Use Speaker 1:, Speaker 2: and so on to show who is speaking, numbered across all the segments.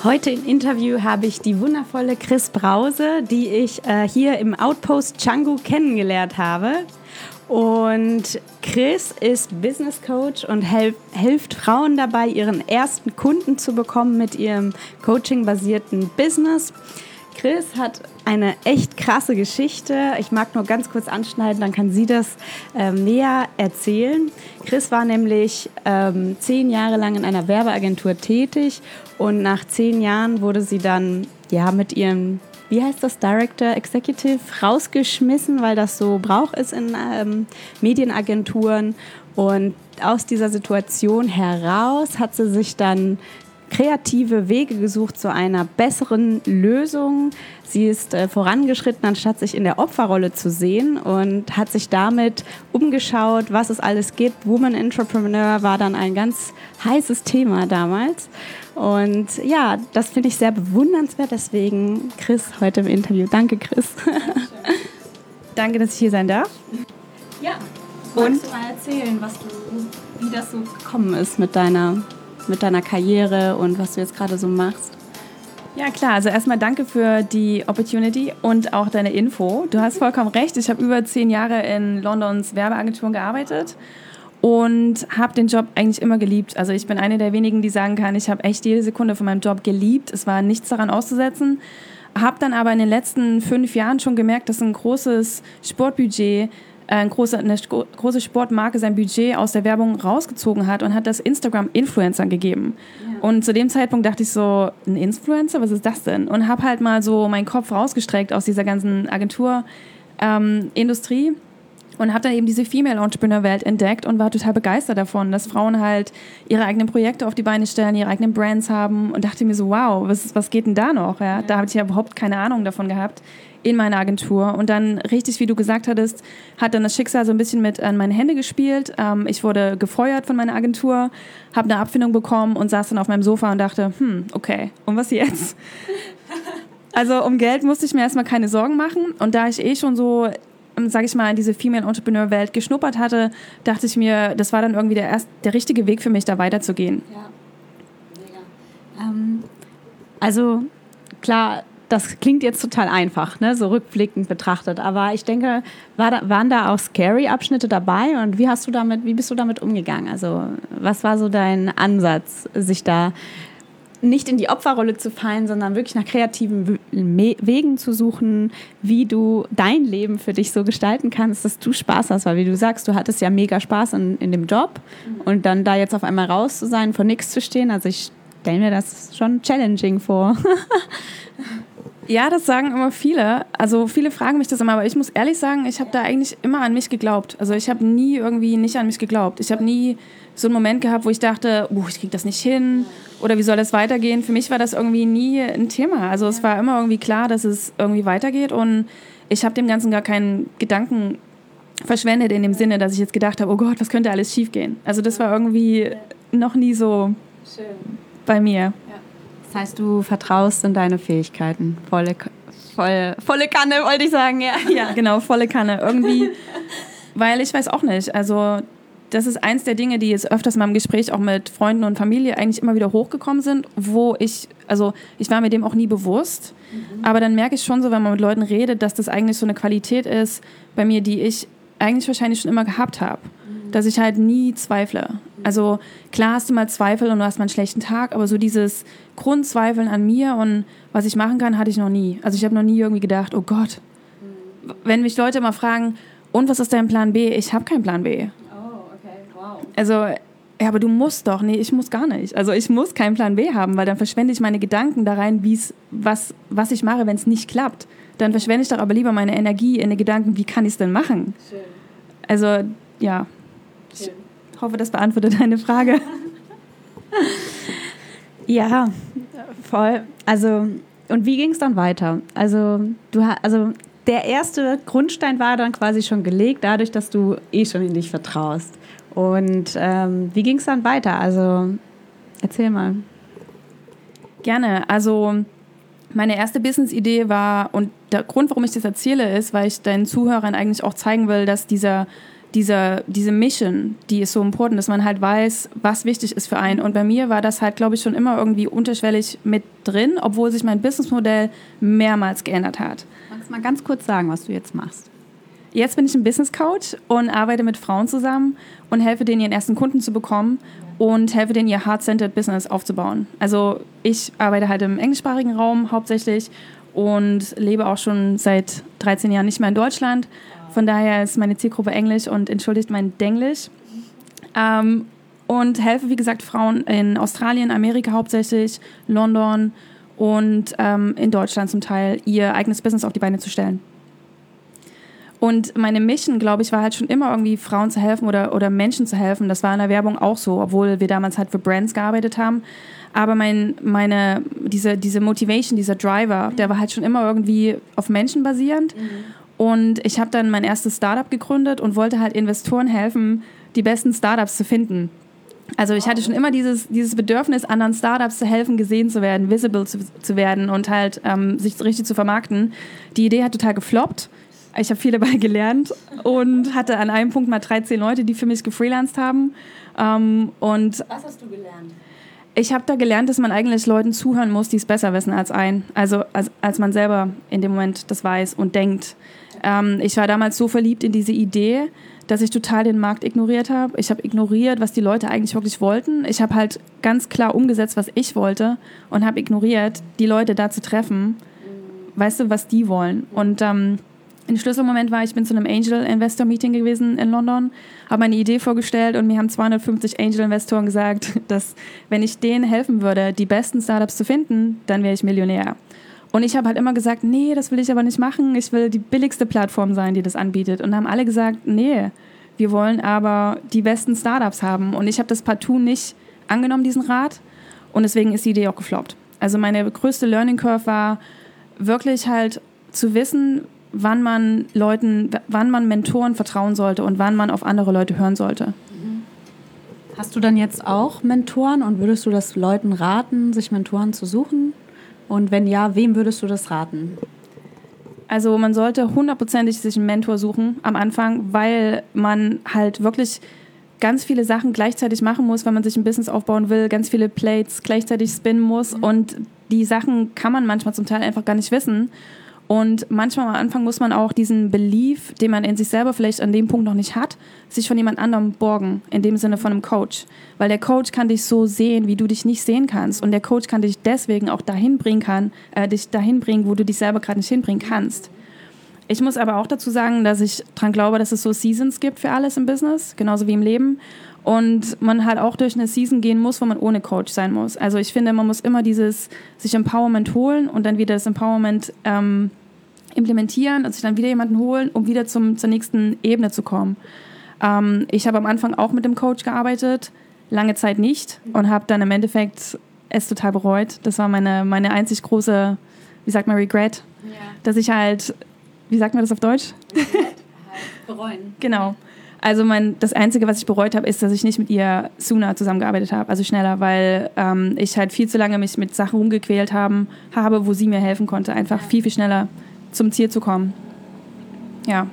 Speaker 1: Heute im Interview habe ich die wundervolle Chris Brause, die ich äh, hier im Outpost Changu kennengelernt habe. Und Chris ist Business Coach und hilft Frauen dabei, ihren ersten Kunden zu bekommen mit ihrem coaching-basierten Business. Chris hat eine echt krasse Geschichte. Ich mag nur ganz kurz anschneiden, dann kann sie das ähm, näher erzählen. Chris war nämlich ähm, zehn Jahre lang in einer Werbeagentur tätig und nach zehn Jahren wurde sie dann ja mit ihrem wie heißt das, Director Executive, rausgeschmissen, weil das so Brauch ist in ähm, Medienagenturen. Und aus dieser Situation heraus hat sie sich dann kreative Wege gesucht zu einer besseren Lösung. Sie ist äh, vorangeschritten, anstatt sich in der Opferrolle zu sehen und hat sich damit umgeschaut, was es alles gibt. Woman Entrepreneur war dann ein ganz heißes Thema damals. Und ja, das finde ich sehr bewundernswert. Deswegen Chris heute im Interview. Danke, Chris. Danke, dass ich hier sein darf. Ja. Und du mal erzählen, was du, wie das so gekommen ist mit deiner mit deiner Karriere und was du jetzt gerade so machst.
Speaker 2: Ja, klar. Also erstmal danke für die Opportunity und auch deine Info. Du hast vollkommen recht. Ich habe über zehn Jahre in Londons Werbeagenturen gearbeitet und habe den Job eigentlich immer geliebt. Also ich bin eine der wenigen, die sagen kann, ich habe echt jede Sekunde von meinem Job geliebt. Es war nichts daran auszusetzen. Habe dann aber in den letzten fünf Jahren schon gemerkt, dass ein großes Sportbudget eine große, eine große Sportmarke sein Budget aus der Werbung rausgezogen hat und hat das Instagram-Influencern gegeben. Ja. Und zu dem Zeitpunkt dachte ich so, ein Influencer, was ist das denn? Und habe halt mal so meinen Kopf rausgestreckt aus dieser ganzen Agenturindustrie. Ähm, und habe dann eben diese Female Entrepreneur Welt entdeckt und war total begeistert davon, dass Frauen halt ihre eigenen Projekte auf die Beine stellen, ihre eigenen Brands haben und dachte mir so, wow, was, was geht denn da noch? Ja. Da habe ich ja überhaupt keine Ahnung davon gehabt in meiner Agentur. Und dann, richtig wie du gesagt hattest, hat dann das Schicksal so ein bisschen mit an meine Hände gespielt. Ähm, ich wurde gefeuert von meiner Agentur, habe eine Abfindung bekommen und saß dann auf meinem Sofa und dachte, hm, okay, und was jetzt? Also um Geld musste ich mir erstmal keine Sorgen machen. Und da ich eh schon so sage ich mal, in diese Female Entrepreneur Welt geschnuppert hatte, dachte ich mir, das war dann irgendwie der, erst, der richtige Weg für mich, da weiterzugehen. Ja.
Speaker 1: Ähm, also klar, das klingt jetzt total einfach, ne? so rückblickend betrachtet. Aber ich denke, war da, waren da auch scary Abschnitte dabei und wie hast du damit, wie bist du damit umgegangen? Also was war so dein Ansatz, sich da nicht in die Opferrolle zu fallen, sondern wirklich nach kreativen Wegen zu suchen, wie du dein Leben für dich so gestalten kannst, dass du Spaß hast. Weil wie du sagst, du hattest ja mega Spaß in, in dem Job mhm. und dann da jetzt auf einmal raus zu sein, vor nichts zu stehen. Also ich stelle mir das schon challenging vor.
Speaker 2: Ja, das sagen immer viele. Also viele fragen mich das immer, aber ich muss ehrlich sagen, ich habe da eigentlich immer an mich geglaubt. Also ich habe nie irgendwie nicht an mich geglaubt. Ich habe nie so einen Moment gehabt, wo ich dachte, oh, ich kriege das nicht hin oder wie soll das weitergehen. Für mich war das irgendwie nie ein Thema. Also es war immer irgendwie klar, dass es irgendwie weitergeht und ich habe dem Ganzen gar keinen Gedanken verschwendet in dem Sinne, dass ich jetzt gedacht habe, oh Gott, was könnte alles schiefgehen. Also das war irgendwie noch nie so Schön. bei mir.
Speaker 1: Das heißt, du vertraust in deine Fähigkeiten. Volle, voll, volle Kanne, wollte ich sagen, ja.
Speaker 2: Ja, genau, volle Kanne. Irgendwie, weil ich weiß auch nicht. Also, das ist eins der Dinge, die jetzt öfters mal im Gespräch auch mit Freunden und Familie eigentlich immer wieder hochgekommen sind, wo ich, also ich war mir dem auch nie bewusst, mhm. aber dann merke ich schon so, wenn man mit Leuten redet, dass das eigentlich so eine Qualität ist bei mir, die ich eigentlich wahrscheinlich schon immer gehabt habe dass ich halt nie zweifle. Also klar hast du mal Zweifel und du hast mal einen schlechten Tag, aber so dieses Grundzweifeln an mir und was ich machen kann, hatte ich noch nie. Also ich habe noch nie irgendwie gedacht, oh Gott. Wenn mich Leute immer fragen, und was ist dein Plan B? Ich habe keinen Plan B. Also, ja, aber du musst doch. Nee, ich muss gar nicht. Also ich muss keinen Plan B haben, weil dann verschwende ich meine Gedanken da rein, was, was ich mache, wenn es nicht klappt. Dann verschwende ich doch aber lieber meine Energie in den Gedanken, wie kann ich es denn machen? Schön. Also, ja. Ich hoffe, das beantwortet deine Frage.
Speaker 1: ja, voll. Also, und wie ging es dann weiter? Also, du also der erste Grundstein war dann quasi schon gelegt, dadurch, dass du eh schon in dich vertraust. Und ähm, wie ging es dann weiter? Also, erzähl mal.
Speaker 2: Gerne. Also, meine erste Business-Idee war, und der Grund, warum ich das erzähle, ist, weil ich deinen Zuhörern eigentlich auch zeigen will, dass dieser diese, diese Mission, die ist so important, dass man halt weiß, was wichtig ist für einen. Und bei mir war das halt, glaube ich, schon immer irgendwie unterschwellig mit drin, obwohl sich mein Businessmodell mehrmals geändert hat.
Speaker 1: Magst du mal ganz kurz sagen, was du jetzt machst?
Speaker 2: Jetzt bin ich ein Business Coach und arbeite mit Frauen zusammen und helfe denen, ihren ersten Kunden zu bekommen und helfe denen, ihr Heart-Centered Business aufzubauen. Also ich arbeite halt im englischsprachigen Raum hauptsächlich und lebe auch schon seit 13 Jahren nicht mehr in Deutschland. Von daher ist meine Zielgruppe Englisch und entschuldigt mein Denglisch. Ähm, und helfe, wie gesagt, Frauen in Australien, Amerika hauptsächlich, London und ähm, in Deutschland zum Teil, ihr eigenes Business auf die Beine zu stellen. Und meine Mission, glaube ich, war halt schon immer irgendwie Frauen zu helfen oder, oder Menschen zu helfen. Das war in der Werbung auch so, obwohl wir damals halt für Brands gearbeitet haben. Aber mein, meine, diese, diese Motivation, dieser Driver, der war halt schon immer irgendwie auf Menschen basierend. Mhm. Und ich habe dann mein erstes Startup gegründet und wollte halt Investoren helfen, die besten Startups zu finden. Also ich hatte schon immer dieses, dieses Bedürfnis, anderen Startups zu helfen, gesehen zu werden, visible zu, zu werden und halt ähm, sich richtig zu vermarkten. Die Idee hat total gefloppt. Ich habe viel dabei gelernt und hatte an einem Punkt mal 13 Leute, die für mich gefreelanced haben. Ähm, und
Speaker 1: Was hast du gelernt?
Speaker 2: Ich habe da gelernt, dass man eigentlich Leuten zuhören muss, die es besser wissen als ein. Also als, als man selber in dem Moment das weiß und denkt. Ähm, ich war damals so verliebt in diese Idee, dass ich total den Markt ignoriert habe. Ich habe ignoriert, was die Leute eigentlich wirklich wollten. Ich habe halt ganz klar umgesetzt, was ich wollte und habe ignoriert, die Leute da zu treffen. Weißt du, was die wollen? Und ähm, ein Schlüsselmoment war, ich bin zu einem Angel Investor Meeting gewesen in London, habe meine Idee vorgestellt und mir haben 250 Angel Investoren gesagt, dass wenn ich denen helfen würde, die besten Startups zu finden, dann wäre ich Millionär. Und ich habe halt immer gesagt, nee, das will ich aber nicht machen. Ich will die billigste Plattform sein, die das anbietet. Und haben alle gesagt, nee, wir wollen aber die besten Startups haben. Und ich habe das partout nicht angenommen, diesen Rat. Und deswegen ist die Idee auch gefloppt. Also meine größte Learning Curve war wirklich halt zu wissen, wann man Leuten, wann man Mentoren vertrauen sollte und wann man auf andere Leute hören sollte.
Speaker 1: Hast du dann jetzt auch Mentoren und würdest du das Leuten raten, sich Mentoren zu suchen? Und wenn ja, wem würdest du das raten?
Speaker 2: Also man sollte hundertprozentig sich einen Mentor suchen am Anfang, weil man halt wirklich ganz viele Sachen gleichzeitig machen muss, wenn man sich ein Business aufbauen will, ganz viele Plates gleichzeitig spinnen muss mhm. und die Sachen kann man manchmal zum Teil einfach gar nicht wissen. Und manchmal am Anfang muss man auch diesen Belief, den man in sich selber vielleicht an dem Punkt noch nicht hat, sich von jemand anderem borgen, in dem Sinne von einem Coach. Weil der Coach kann dich so sehen, wie du dich nicht sehen kannst. Und der Coach kann dich deswegen auch dahin bringen kann, äh, dich dahin bringen, wo du dich selber gerade nicht hinbringen kannst. Ich muss aber auch dazu sagen, dass ich daran glaube, dass es so Seasons gibt für alles im Business, genauso wie im Leben. Und man halt auch durch eine Season gehen muss, wo man ohne Coach sein muss. Also ich finde, man muss immer dieses sich Empowerment holen und dann wieder das Empowerment ähm, implementieren und sich dann wieder jemanden holen, um wieder zum, zur nächsten Ebene zu kommen. Ähm, ich habe am Anfang auch mit dem Coach gearbeitet, lange Zeit nicht und habe dann im Endeffekt es total bereut. Das war meine, meine einzig große, wie sagt man, Regret, ja. dass ich halt, wie sagt man das auf Deutsch?
Speaker 1: Halt bereuen.
Speaker 2: Genau. Also mein, das Einzige, was ich bereut habe, ist, dass ich nicht mit ihr sooner zusammengearbeitet habe, also schneller, weil ähm, ich halt viel zu lange mich mit Sachen rumgequält haben, habe, wo sie mir helfen konnte, einfach ja. viel, viel schneller zum Ziel zu kommen. Ja.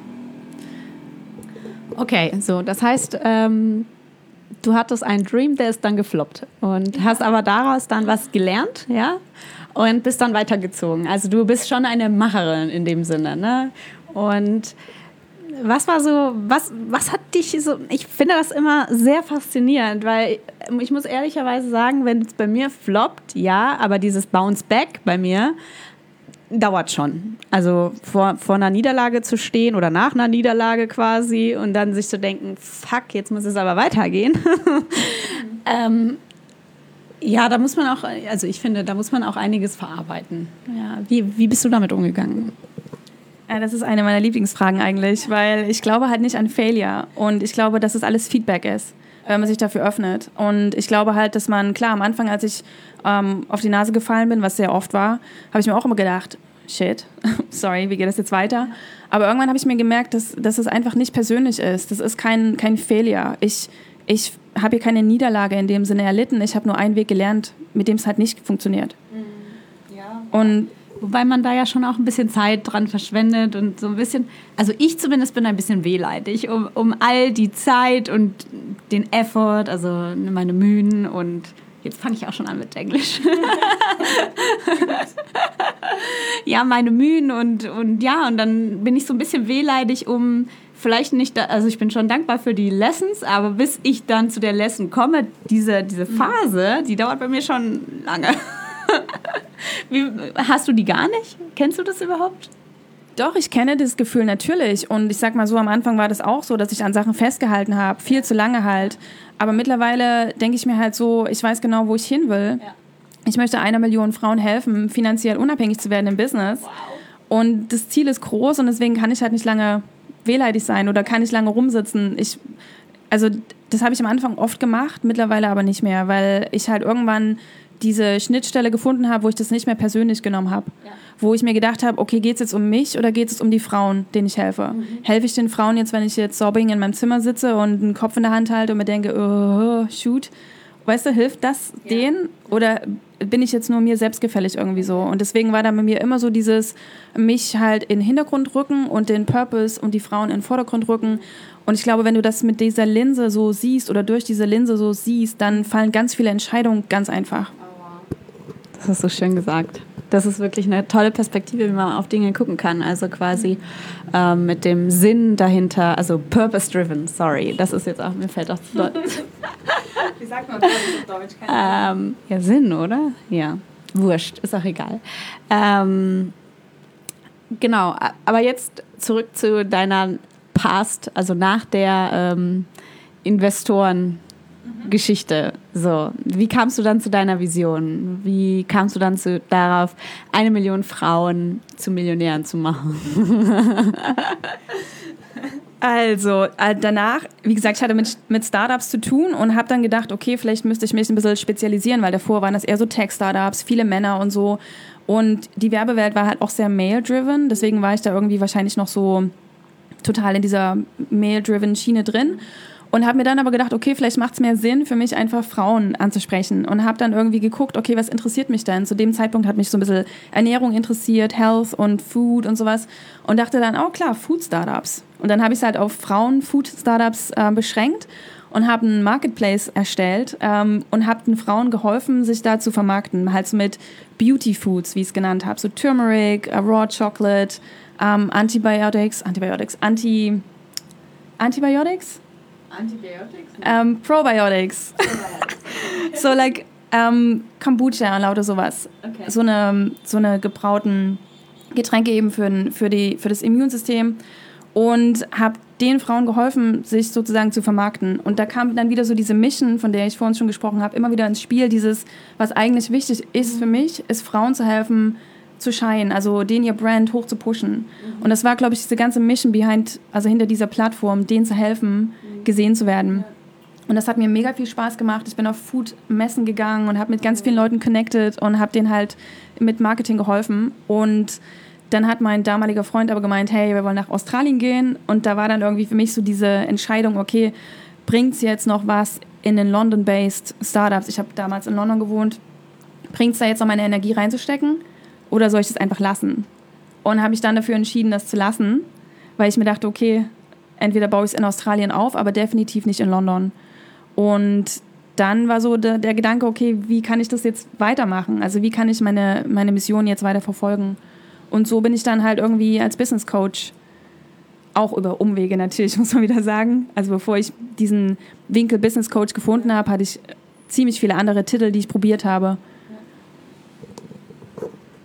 Speaker 1: Okay, so, das heißt, ähm, du hattest einen Dream, der ist dann gefloppt und hast aber daraus dann was gelernt, ja, und bist dann weitergezogen. Also du bist schon eine Macherin in dem Sinne, ne? Und was war so, was, was hat dich so, ich finde das immer sehr faszinierend, weil ich muss ehrlicherweise sagen, wenn es bei mir floppt, ja, aber dieses Bounce Back bei mir dauert schon. Also vor, vor einer Niederlage zu stehen oder nach einer Niederlage quasi und dann sich zu denken, fuck, jetzt muss es aber weitergehen. ähm, ja, da muss man auch, also ich finde, da muss man auch einiges verarbeiten. Ja, wie, wie bist du damit umgegangen?
Speaker 2: Ja, das ist eine meiner Lieblingsfragen eigentlich, weil ich glaube halt nicht an Failure und ich glaube, dass es alles Feedback ist wenn man sich dafür öffnet. Und ich glaube halt, dass man, klar, am Anfang, als ich ähm, auf die Nase gefallen bin, was sehr oft war, habe ich mir auch immer gedacht, shit, sorry, wie geht das jetzt weiter? Aber irgendwann habe ich mir gemerkt, dass, dass es einfach nicht persönlich ist. Das ist kein, kein Failure. Ich, ich habe hier keine Niederlage in dem Sinne erlitten. Ich habe nur einen Weg gelernt, mit dem es halt nicht funktioniert.
Speaker 1: Mhm. Ja.
Speaker 2: Und
Speaker 1: Wobei man da ja schon auch ein bisschen Zeit dran verschwendet und so ein bisschen, also ich zumindest bin ein bisschen wehleidig um, um all die Zeit und den Effort, also meine Mühen und jetzt fange ich auch schon an mit Englisch. ja, meine Mühen und, und ja, und dann bin ich so ein bisschen wehleidig um vielleicht nicht, da, also ich bin schon dankbar für die Lessons, aber bis ich dann zu der Lesson komme, diese, diese Phase, die dauert bei mir schon lange. Wie, hast du die gar nicht? Kennst du das überhaupt?
Speaker 2: Doch, ich kenne das Gefühl natürlich. Und ich sag mal so, am Anfang war das auch so, dass ich an Sachen festgehalten habe, viel zu lange halt. Aber mittlerweile denke ich mir halt so, ich weiß genau, wo ich hin will. Ja. Ich möchte einer Million Frauen helfen, finanziell unabhängig zu werden im Business. Wow. Und das Ziel ist groß und deswegen kann ich halt nicht lange wehleidig sein oder kann nicht lange rumsitzen. Ich, also das habe ich am Anfang oft gemacht, mittlerweile aber nicht mehr, weil ich halt irgendwann diese Schnittstelle gefunden habe, wo ich das nicht mehr persönlich genommen habe. Ja. Wo ich mir gedacht habe, okay, geht es jetzt um mich oder geht es um die Frauen, denen ich helfe? Mhm. Helfe ich den Frauen jetzt, wenn ich jetzt sobbing in meinem Zimmer sitze und einen Kopf in der Hand halte und mir denke, oh, shoot. Weißt du, hilft das ja. denen? Oder bin ich jetzt nur mir selbstgefällig irgendwie so? Und deswegen war da bei mir immer so dieses, mich halt in den Hintergrund rücken und den Purpose und die Frauen in den Vordergrund rücken. Und ich glaube, wenn du das mit dieser Linse so siehst oder durch diese Linse so siehst, dann fallen ganz viele Entscheidungen ganz einfach.
Speaker 1: Das hast du schön gesagt. Das ist wirklich eine tolle Perspektive, wie man auf Dinge gucken kann. Also quasi ähm, mit dem Sinn dahinter, also purpose-driven, sorry. Das ist jetzt auch, mir fällt auch zu Deutsch. wie sagt man Purpose auf Deutsch? Ähm, ja, Sinn, oder? Ja. Wurscht, ist auch egal. Ähm, genau, aber jetzt zurück zu deiner Past, also nach der ähm, Investoren- Geschichte. So, wie kamst du dann zu deiner Vision? Wie kamst du dann zu, darauf, eine Million Frauen zu Millionären zu machen?
Speaker 2: Also äh, danach, wie gesagt, ich hatte mit, mit Startups zu tun und habe dann gedacht, okay, vielleicht müsste ich mich ein bisschen spezialisieren, weil davor waren das eher so Tech-Startups, viele Männer und so. Und die Werbewelt war halt auch sehr male-driven, deswegen war ich da irgendwie wahrscheinlich noch so total in dieser male-driven Schiene drin und habe mir dann aber gedacht, okay, vielleicht macht es mehr Sinn für mich einfach Frauen anzusprechen. Und habe dann irgendwie geguckt, okay, was interessiert mich denn? Zu dem Zeitpunkt hat mich so ein bisschen Ernährung interessiert, Health und Food und sowas. Und dachte dann, oh klar, Food Startups. Und dann habe ich es halt auf Frauen Food Startups äh, beschränkt und habe einen Marketplace erstellt ähm, und habe den Frauen geholfen, sich da zu vermarkten, halt so mit Beauty Foods, wie ich es genannt habe, so Turmeric, uh, Raw Chocolate, ähm, Antibiotics, Antibiotics, Anti Antibiotics
Speaker 1: Antibiotics?
Speaker 2: Um, Probiotics. so like um, Kombucha und lauter sowas. Okay. So eine, so eine gebrauten Getränke eben für, für, die, für das Immunsystem und habe den Frauen geholfen, sich sozusagen zu vermarkten. Und da kam dann wieder so diese Mission, von der ich vorhin schon gesprochen habe, immer wieder ins Spiel. Dieses, was eigentlich wichtig ist für mich, ist Frauen zu helfen, zu scheinen, also den ihr Brand hoch zu pushen. Mhm. Und das war, glaube ich, diese ganze Mission behind, also hinter dieser Plattform, denen zu helfen, mhm. gesehen zu werden. Und das hat mir mega viel Spaß gemacht. Ich bin auf Food-Messen gegangen und habe mit ganz vielen Leuten connected und habe denen halt mit Marketing geholfen. Und dann hat mein damaliger Freund aber gemeint, hey, wir wollen nach Australien gehen. Und da war dann irgendwie für mich so diese Entscheidung, okay, bringt es jetzt noch was in den London-based Startups? Ich habe damals in London gewohnt. Bringt es da jetzt noch meine Energie reinzustecken? Oder soll ich das einfach lassen? Und habe ich dann dafür entschieden, das zu lassen, weil ich mir dachte, okay, entweder baue ich es in Australien auf, aber definitiv nicht in London. Und dann war so der, der, Gedanke, okay, wie kann ich das jetzt weitermachen? Also wie kann ich meine, meine Mission jetzt weiter verfolgen? Und so bin ich dann halt irgendwie als Business Coach, auch über Umwege natürlich, muss man wieder sagen. Also bevor ich diesen Winkel Business Coach gefunden habe, hatte ich ziemlich viele andere Titel, die ich probiert habe.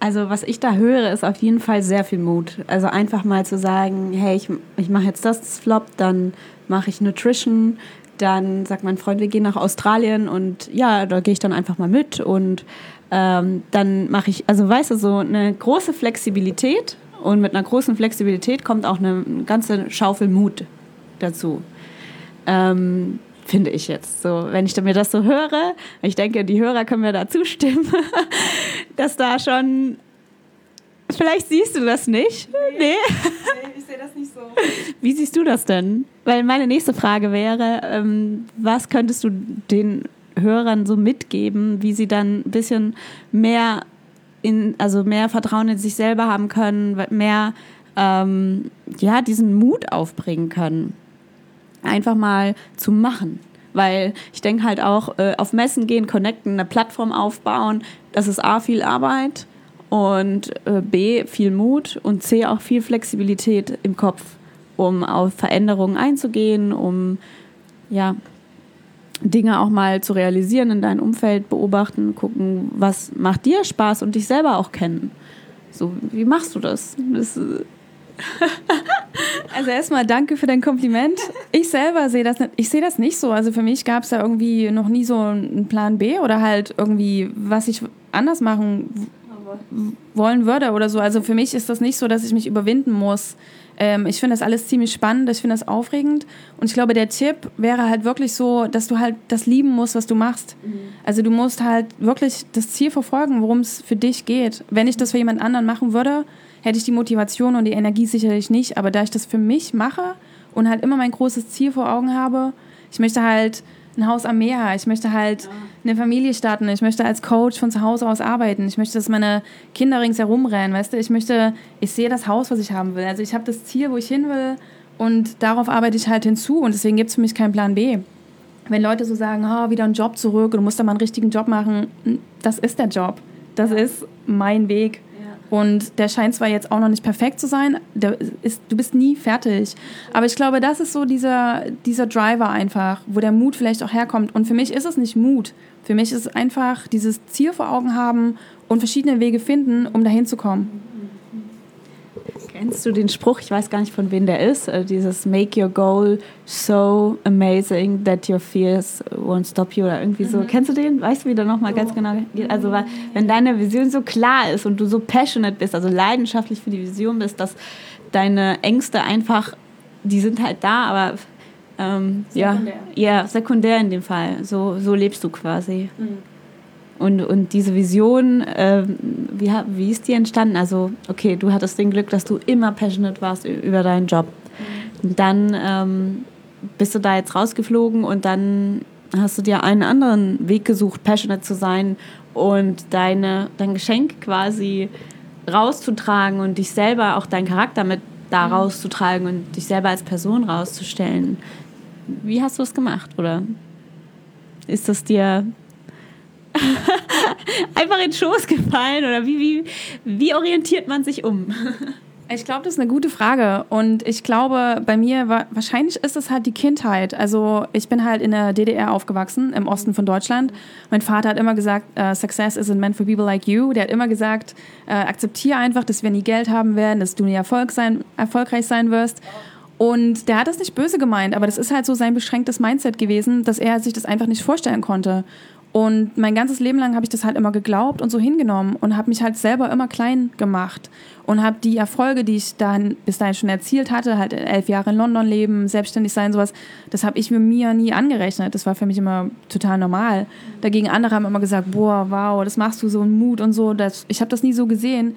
Speaker 1: Also was ich da höre, ist auf jeden Fall sehr viel Mut. Also einfach mal zu sagen, hey, ich, ich mache jetzt das, Flop, dann mache ich Nutrition, dann sagt mein Freund, wir gehen nach Australien und ja, da gehe ich dann einfach mal mit und ähm, dann mache ich, also weißt du, so eine große Flexibilität und mit einer großen Flexibilität kommt auch eine ganze Schaufel Mut dazu. Ähm, finde ich jetzt. So, wenn ich mir das so höre, ich denke, die Hörer können mir da zustimmen, dass da schon. Vielleicht siehst du das nicht. Nee. nee. nee ich sehe das nicht so. Wie siehst du das denn? Weil meine nächste Frage wäre, ähm, was könntest du den Hörern so mitgeben, wie sie dann ein bisschen mehr in, also mehr Vertrauen in sich selber haben können, mehr ähm, ja, diesen Mut aufbringen können. Einfach mal zu machen. Weil ich denke halt auch, äh, auf Messen gehen, connecten, eine Plattform aufbauen, das ist A, viel Arbeit und äh, B, viel Mut und C, auch viel Flexibilität im Kopf, um auf Veränderungen einzugehen, um ja, Dinge auch mal zu realisieren in deinem Umfeld, beobachten, gucken, was macht dir Spaß und dich selber auch kennen. So, wie machst du das? das
Speaker 2: also erstmal danke für dein Kompliment. Ich selber sehe das nicht, ich sehe das nicht so. Also für mich gab es da irgendwie noch nie so einen Plan B oder halt irgendwie, was ich anders machen wollen würde oder so. Also für mich ist das nicht so, dass ich mich überwinden muss. Ähm, ich finde das alles ziemlich spannend, ich finde das aufregend. Und ich glaube, der Tipp wäre halt wirklich so, dass du halt das lieben musst, was du machst. Mhm. Also du musst halt wirklich das Ziel verfolgen, worum es für dich geht. Wenn ich das für jemand anderen machen würde, hätte ich die Motivation und die Energie sicherlich nicht. Aber da ich das für mich mache und halt immer mein großes Ziel vor Augen habe, ich möchte halt ein Haus am Meer, ich möchte halt eine Familie starten, ich möchte als Coach von zu Hause aus arbeiten, ich möchte, dass meine Kinder ringsherum rennen, weißt du, ich möchte, ich sehe das Haus, was ich haben will. Also ich habe das Ziel, wo ich hin will und darauf arbeite ich halt hinzu und deswegen gibt es für mich keinen Plan B. Wenn Leute so sagen, oh, wieder einen Job zurück und du musst da mal einen richtigen Job machen, das ist der Job. Das ist mein Weg. Und der scheint zwar jetzt auch noch nicht perfekt zu sein, ist, du bist nie fertig. Aber ich glaube, das ist so dieser, dieser Driver einfach, wo der Mut vielleicht auch herkommt. Und für mich ist es nicht Mut. Für mich ist es einfach dieses Ziel vor Augen haben und verschiedene Wege finden, um dahin zu kommen.
Speaker 1: Kennst du den Spruch, ich weiß gar nicht von wem der ist, äh, dieses Make your goal so amazing that your fears won't stop you oder irgendwie so. Mhm. Kennst du den? Weißt du, wie der nochmal so. ganz genau geht? Also, wenn deine Vision so klar ist und du so passionate bist, also leidenschaftlich für die Vision bist, dass deine Ängste einfach, die sind halt da, aber ähm, ja, ja, sekundär in dem Fall. So, so lebst du quasi. Mhm. Und, und diese Vision, äh, wie, wie ist die entstanden? Also, okay, du hattest den Glück, dass du immer passionate warst über deinen Job. Mhm. Dann ähm, bist du da jetzt rausgeflogen und dann hast du dir einen anderen Weg gesucht, passionate zu sein und deine, dein Geschenk quasi rauszutragen und dich selber, auch deinen Charakter mit da mhm. rauszutragen und dich selber als Person rauszustellen. Wie hast du es gemacht? Oder ist das dir einfach in den Schoß gefallen? Oder wie, wie, wie orientiert man sich um?
Speaker 2: Ich glaube, das ist eine gute Frage. Und ich glaube, bei mir, war, wahrscheinlich ist es halt die Kindheit. Also ich bin halt in der DDR aufgewachsen, im Osten von Deutschland. Mein Vater hat immer gesagt, uh, Success isn't meant for people like you. Der hat immer gesagt, uh, akzeptiere einfach, dass wir nie Geld haben werden, dass du nie Erfolg sein, erfolgreich sein wirst. Und der hat das nicht böse gemeint, aber das ist halt so sein beschränktes Mindset gewesen, dass er sich das einfach nicht vorstellen konnte. Und mein ganzes Leben lang habe ich das halt immer geglaubt und so hingenommen und habe mich halt selber immer klein gemacht und habe die Erfolge, die ich dann bis dahin schon erzielt hatte, halt elf Jahre in London leben, selbstständig sein, sowas, das habe ich mir nie angerechnet. Das war für mich immer total normal. Dagegen andere haben immer gesagt, boah, wow, das machst du so einen Mut und so. Das, ich habe das nie so gesehen.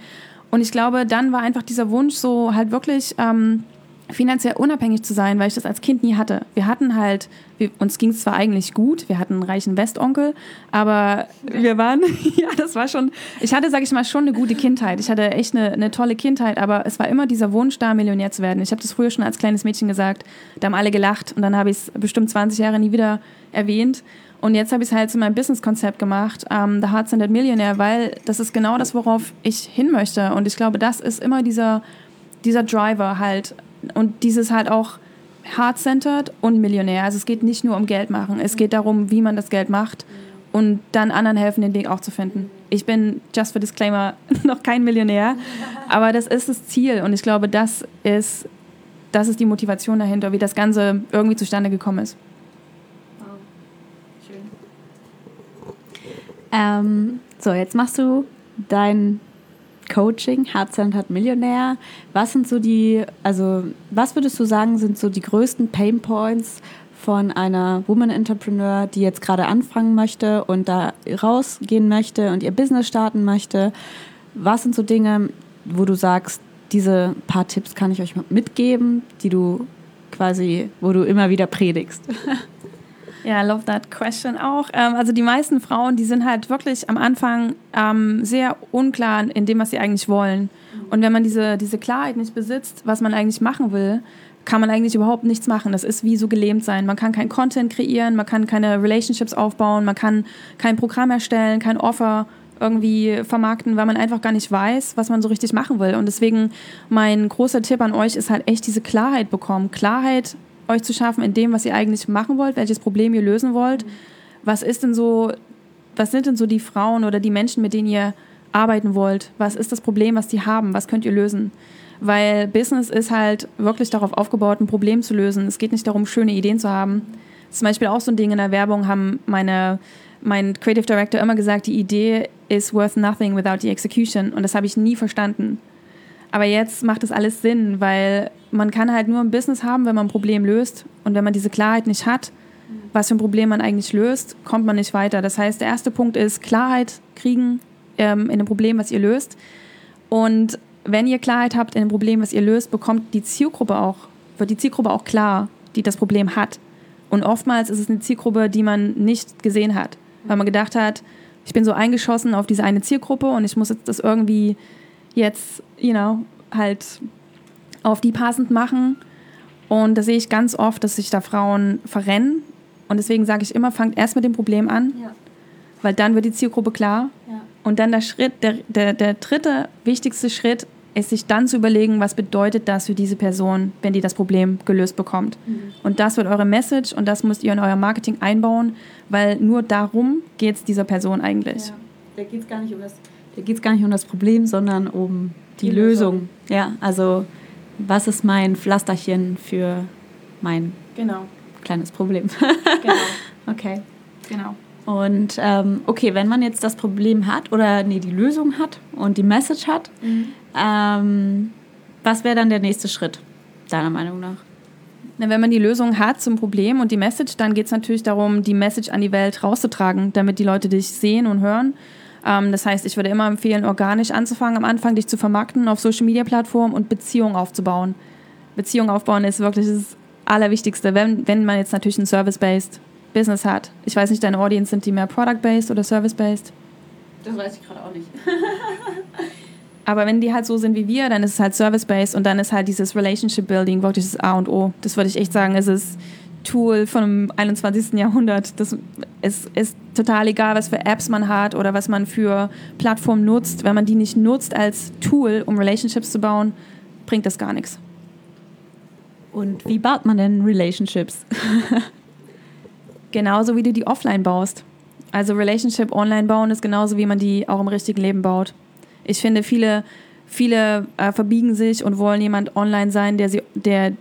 Speaker 2: Und ich glaube, dann war einfach dieser Wunsch so halt wirklich ähm, finanziell unabhängig zu sein, weil ich das als Kind nie hatte. Wir hatten halt, wir, uns ging es zwar eigentlich gut, wir hatten einen reichen Westonkel, aber wir waren, ja, das war schon, ich hatte, sage ich mal, schon eine gute Kindheit. Ich hatte echt eine, eine tolle Kindheit, aber es war immer dieser Wunsch da, Millionär zu werden. Ich habe das früher schon als kleines Mädchen gesagt, da haben alle gelacht und dann habe ich es bestimmt 20 Jahre nie wieder erwähnt. Und jetzt habe ich es halt zu meinem Business-Konzept gemacht, ähm, The Heart Centered Millionaire, weil das ist genau das, worauf ich hin möchte. Und ich glaube, das ist immer dieser, dieser Driver halt, und dieses halt auch heart-centered und Millionär. Also es geht nicht nur um Geld machen, es geht darum, wie man das Geld macht und dann anderen helfen, den Weg auch zu finden. Ich bin, just for Disclaimer, noch kein Millionär, aber das ist das Ziel und ich glaube, das ist, das ist die Motivation dahinter, wie das Ganze irgendwie zustande gekommen ist.
Speaker 1: Schön. Ähm, so, jetzt machst du dein Coaching, Herzland hat Millionär. Was sind so die, also was würdest du sagen, sind so die größten Pain Points von einer Woman Entrepreneur, die jetzt gerade anfangen möchte und da rausgehen möchte und ihr Business starten möchte? Was sind so Dinge, wo du sagst, diese paar Tipps kann ich euch mitgeben, die du quasi, wo du immer wieder predigst?
Speaker 2: Ja, love that question auch. Ähm, also die meisten Frauen, die sind halt wirklich am Anfang ähm, sehr unklar in dem, was sie eigentlich wollen. Und wenn man diese, diese Klarheit nicht besitzt, was man eigentlich machen will, kann man eigentlich überhaupt nichts machen. Das ist wie so gelähmt sein. Man kann kein Content kreieren, man kann keine Relationships aufbauen, man kann kein Programm erstellen, kein Offer irgendwie vermarkten, weil man einfach gar nicht weiß, was man so richtig machen will. Und deswegen mein großer Tipp an euch ist halt echt diese Klarheit bekommen. Klarheit euch zu schaffen in dem, was ihr eigentlich machen wollt, welches Problem ihr lösen wollt. Was ist denn so, was sind denn so die Frauen oder die Menschen, mit denen ihr arbeiten wollt? Was ist das Problem, was die haben? Was könnt ihr lösen? Weil Business ist halt wirklich darauf aufgebaut, ein Problem zu lösen. Es geht nicht darum, schöne Ideen zu haben. Zum Beispiel auch so ein Ding in der Werbung haben meine, mein Creative Director immer gesagt, die Idee is worth nothing without the execution. Und das habe ich nie verstanden. Aber jetzt macht das alles Sinn, weil man kann halt nur ein Business haben, wenn man ein Problem löst. Und wenn man diese Klarheit nicht hat, was für ein Problem man eigentlich löst, kommt man nicht weiter. Das heißt, der erste Punkt ist Klarheit kriegen ähm, in einem Problem, was ihr löst. Und wenn ihr Klarheit habt in dem Problem, was ihr löst, bekommt die Zielgruppe auch, wird die Zielgruppe auch klar, die das Problem hat. Und oftmals ist es eine Zielgruppe, die man nicht gesehen hat, weil man gedacht hat, ich bin so eingeschossen auf diese eine Zielgruppe und ich muss jetzt das irgendwie jetzt, you know, halt auf die passend machen. Und da sehe ich ganz oft, dass sich da Frauen verrennen. Und deswegen sage ich immer, fangt erst mit dem Problem an, ja. weil dann wird die Zielgruppe klar. Ja. Und dann der Schritt, der, der, der dritte wichtigste Schritt ist sich dann zu überlegen, was bedeutet das für diese Person, wenn die das Problem gelöst bekommt. Mhm. Und das wird eure Message und das müsst ihr in euer Marketing einbauen, weil nur darum geht es dieser Person eigentlich. Ja.
Speaker 1: Da geht es gar, nicht um das, gar nicht um das Problem, sondern um die, die Lösung. Lösung. Ja, also was ist mein Pflasterchen für mein genau. kleines Problem? genau. Okay. Genau. Und ähm, okay, wenn man jetzt das Problem hat oder nee, die Lösung hat und die Message hat, mhm. ähm, was wäre dann der nächste Schritt, deiner Meinung nach?
Speaker 2: Na, wenn man die Lösung hat zum Problem und die Message, dann geht es natürlich darum, die Message an die Welt rauszutragen, damit die Leute dich sehen und hören. Ähm, das heißt, ich würde immer empfehlen, organisch anzufangen am Anfang, dich zu vermarkten auf Social-Media-Plattformen und Beziehungen aufzubauen. Beziehungen aufbauen ist wirklich das Allerwichtigste, wenn, wenn man jetzt natürlich ein Service-Based Business hat. Ich weiß nicht, deine Audience sind die mehr Product-based oder Service-based?
Speaker 1: Das weiß ich gerade auch nicht.
Speaker 2: Aber wenn die halt so sind wie wir, dann ist es halt Service-based und dann ist halt dieses Relationship-Building wirklich das A und O. Das würde ich echt sagen, ist es Tool von dem 21. Jahrhundert. Das ist, ist total egal, was für Apps man hat oder was man für Plattformen nutzt. Wenn man die nicht nutzt als Tool, um Relationships zu bauen, bringt das gar nichts.
Speaker 1: Und wie baut man denn Relationships?
Speaker 2: Genauso wie du die offline baust. Also Relationship online bauen ist genauso, wie man die auch im richtigen Leben baut. Ich finde, viele, viele äh, verbiegen sich und wollen jemand online sein, der sie, der,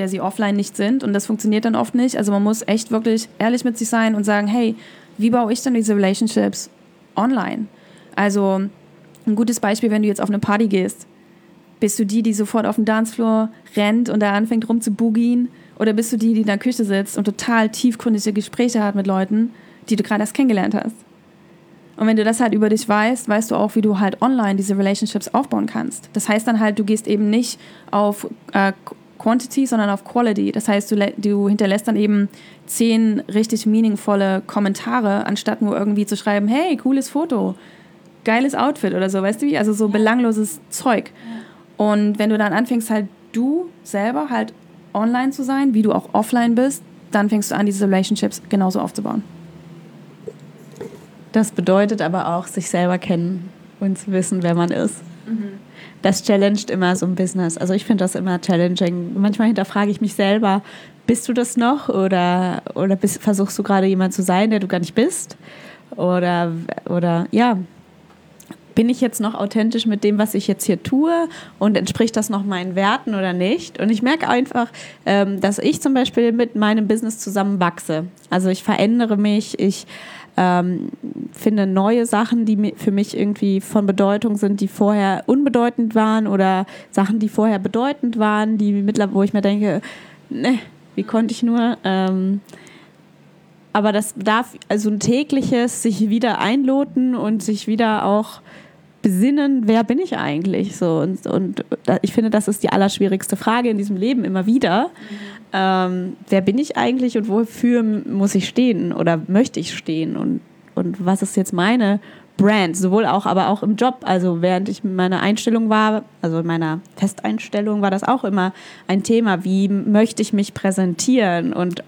Speaker 2: der sie offline nicht sind. Und das funktioniert dann oft nicht. Also man muss echt wirklich ehrlich mit sich sein und sagen, hey, wie baue ich denn diese Relationships online? Also ein gutes Beispiel, wenn du jetzt auf eine Party gehst. Bist du die, die sofort auf den Dancefloor rennt und da anfängt rum zu boogien? Oder bist du die, die in der Küche sitzt und total tiefgründige Gespräche hat mit Leuten, die du gerade erst kennengelernt hast? Und wenn du das halt über dich weißt, weißt du auch, wie du halt online diese Relationships aufbauen kannst. Das heißt dann halt, du gehst eben nicht auf äh, Quantity, sondern auf Quality. Das heißt, du, du hinterlässt dann eben zehn richtig meaningvolle Kommentare, anstatt nur irgendwie zu schreiben, hey, cooles Foto, geiles Outfit oder so, weißt du wie? Also so belangloses Zeug. Und wenn du dann anfängst, halt du selber halt online zu sein, wie du auch offline bist, dann fängst du an, diese Relationships genauso aufzubauen.
Speaker 1: Das bedeutet aber auch, sich selber kennen und zu wissen, wer man ist. Mhm. Das challenged immer so ein Business. Also ich finde das immer challenging. Manchmal hinterfrage ich mich selber, bist du das noch oder, oder bist, versuchst du gerade jemand zu sein, der du gar nicht bist? Oder, oder ja, bin ich jetzt noch authentisch mit dem, was ich jetzt hier tue und entspricht das noch meinen Werten oder nicht? Und ich merke einfach, ähm, dass ich zum Beispiel mit meinem Business zusammen wachse. Also ich verändere mich, ich ähm, finde neue Sachen, die für mich irgendwie von Bedeutung sind, die vorher unbedeutend waren oder Sachen, die vorher bedeutend waren, die mittlerweile, wo ich mir denke, ne, wie konnte ich nur? Ähm, aber das darf also ein tägliches sich wieder einloten und sich wieder auch besinnen, wer bin ich eigentlich so und, und ich finde, das ist die allerschwierigste Frage in diesem Leben immer wieder. Ähm, wer bin ich eigentlich und wofür muss ich stehen oder möchte ich stehen und, und was ist jetzt meine Brand, sowohl auch, aber auch im Job. Also während ich in meiner Einstellung war, also in meiner Festeinstellung war das auch immer ein Thema. Wie möchte ich mich präsentieren und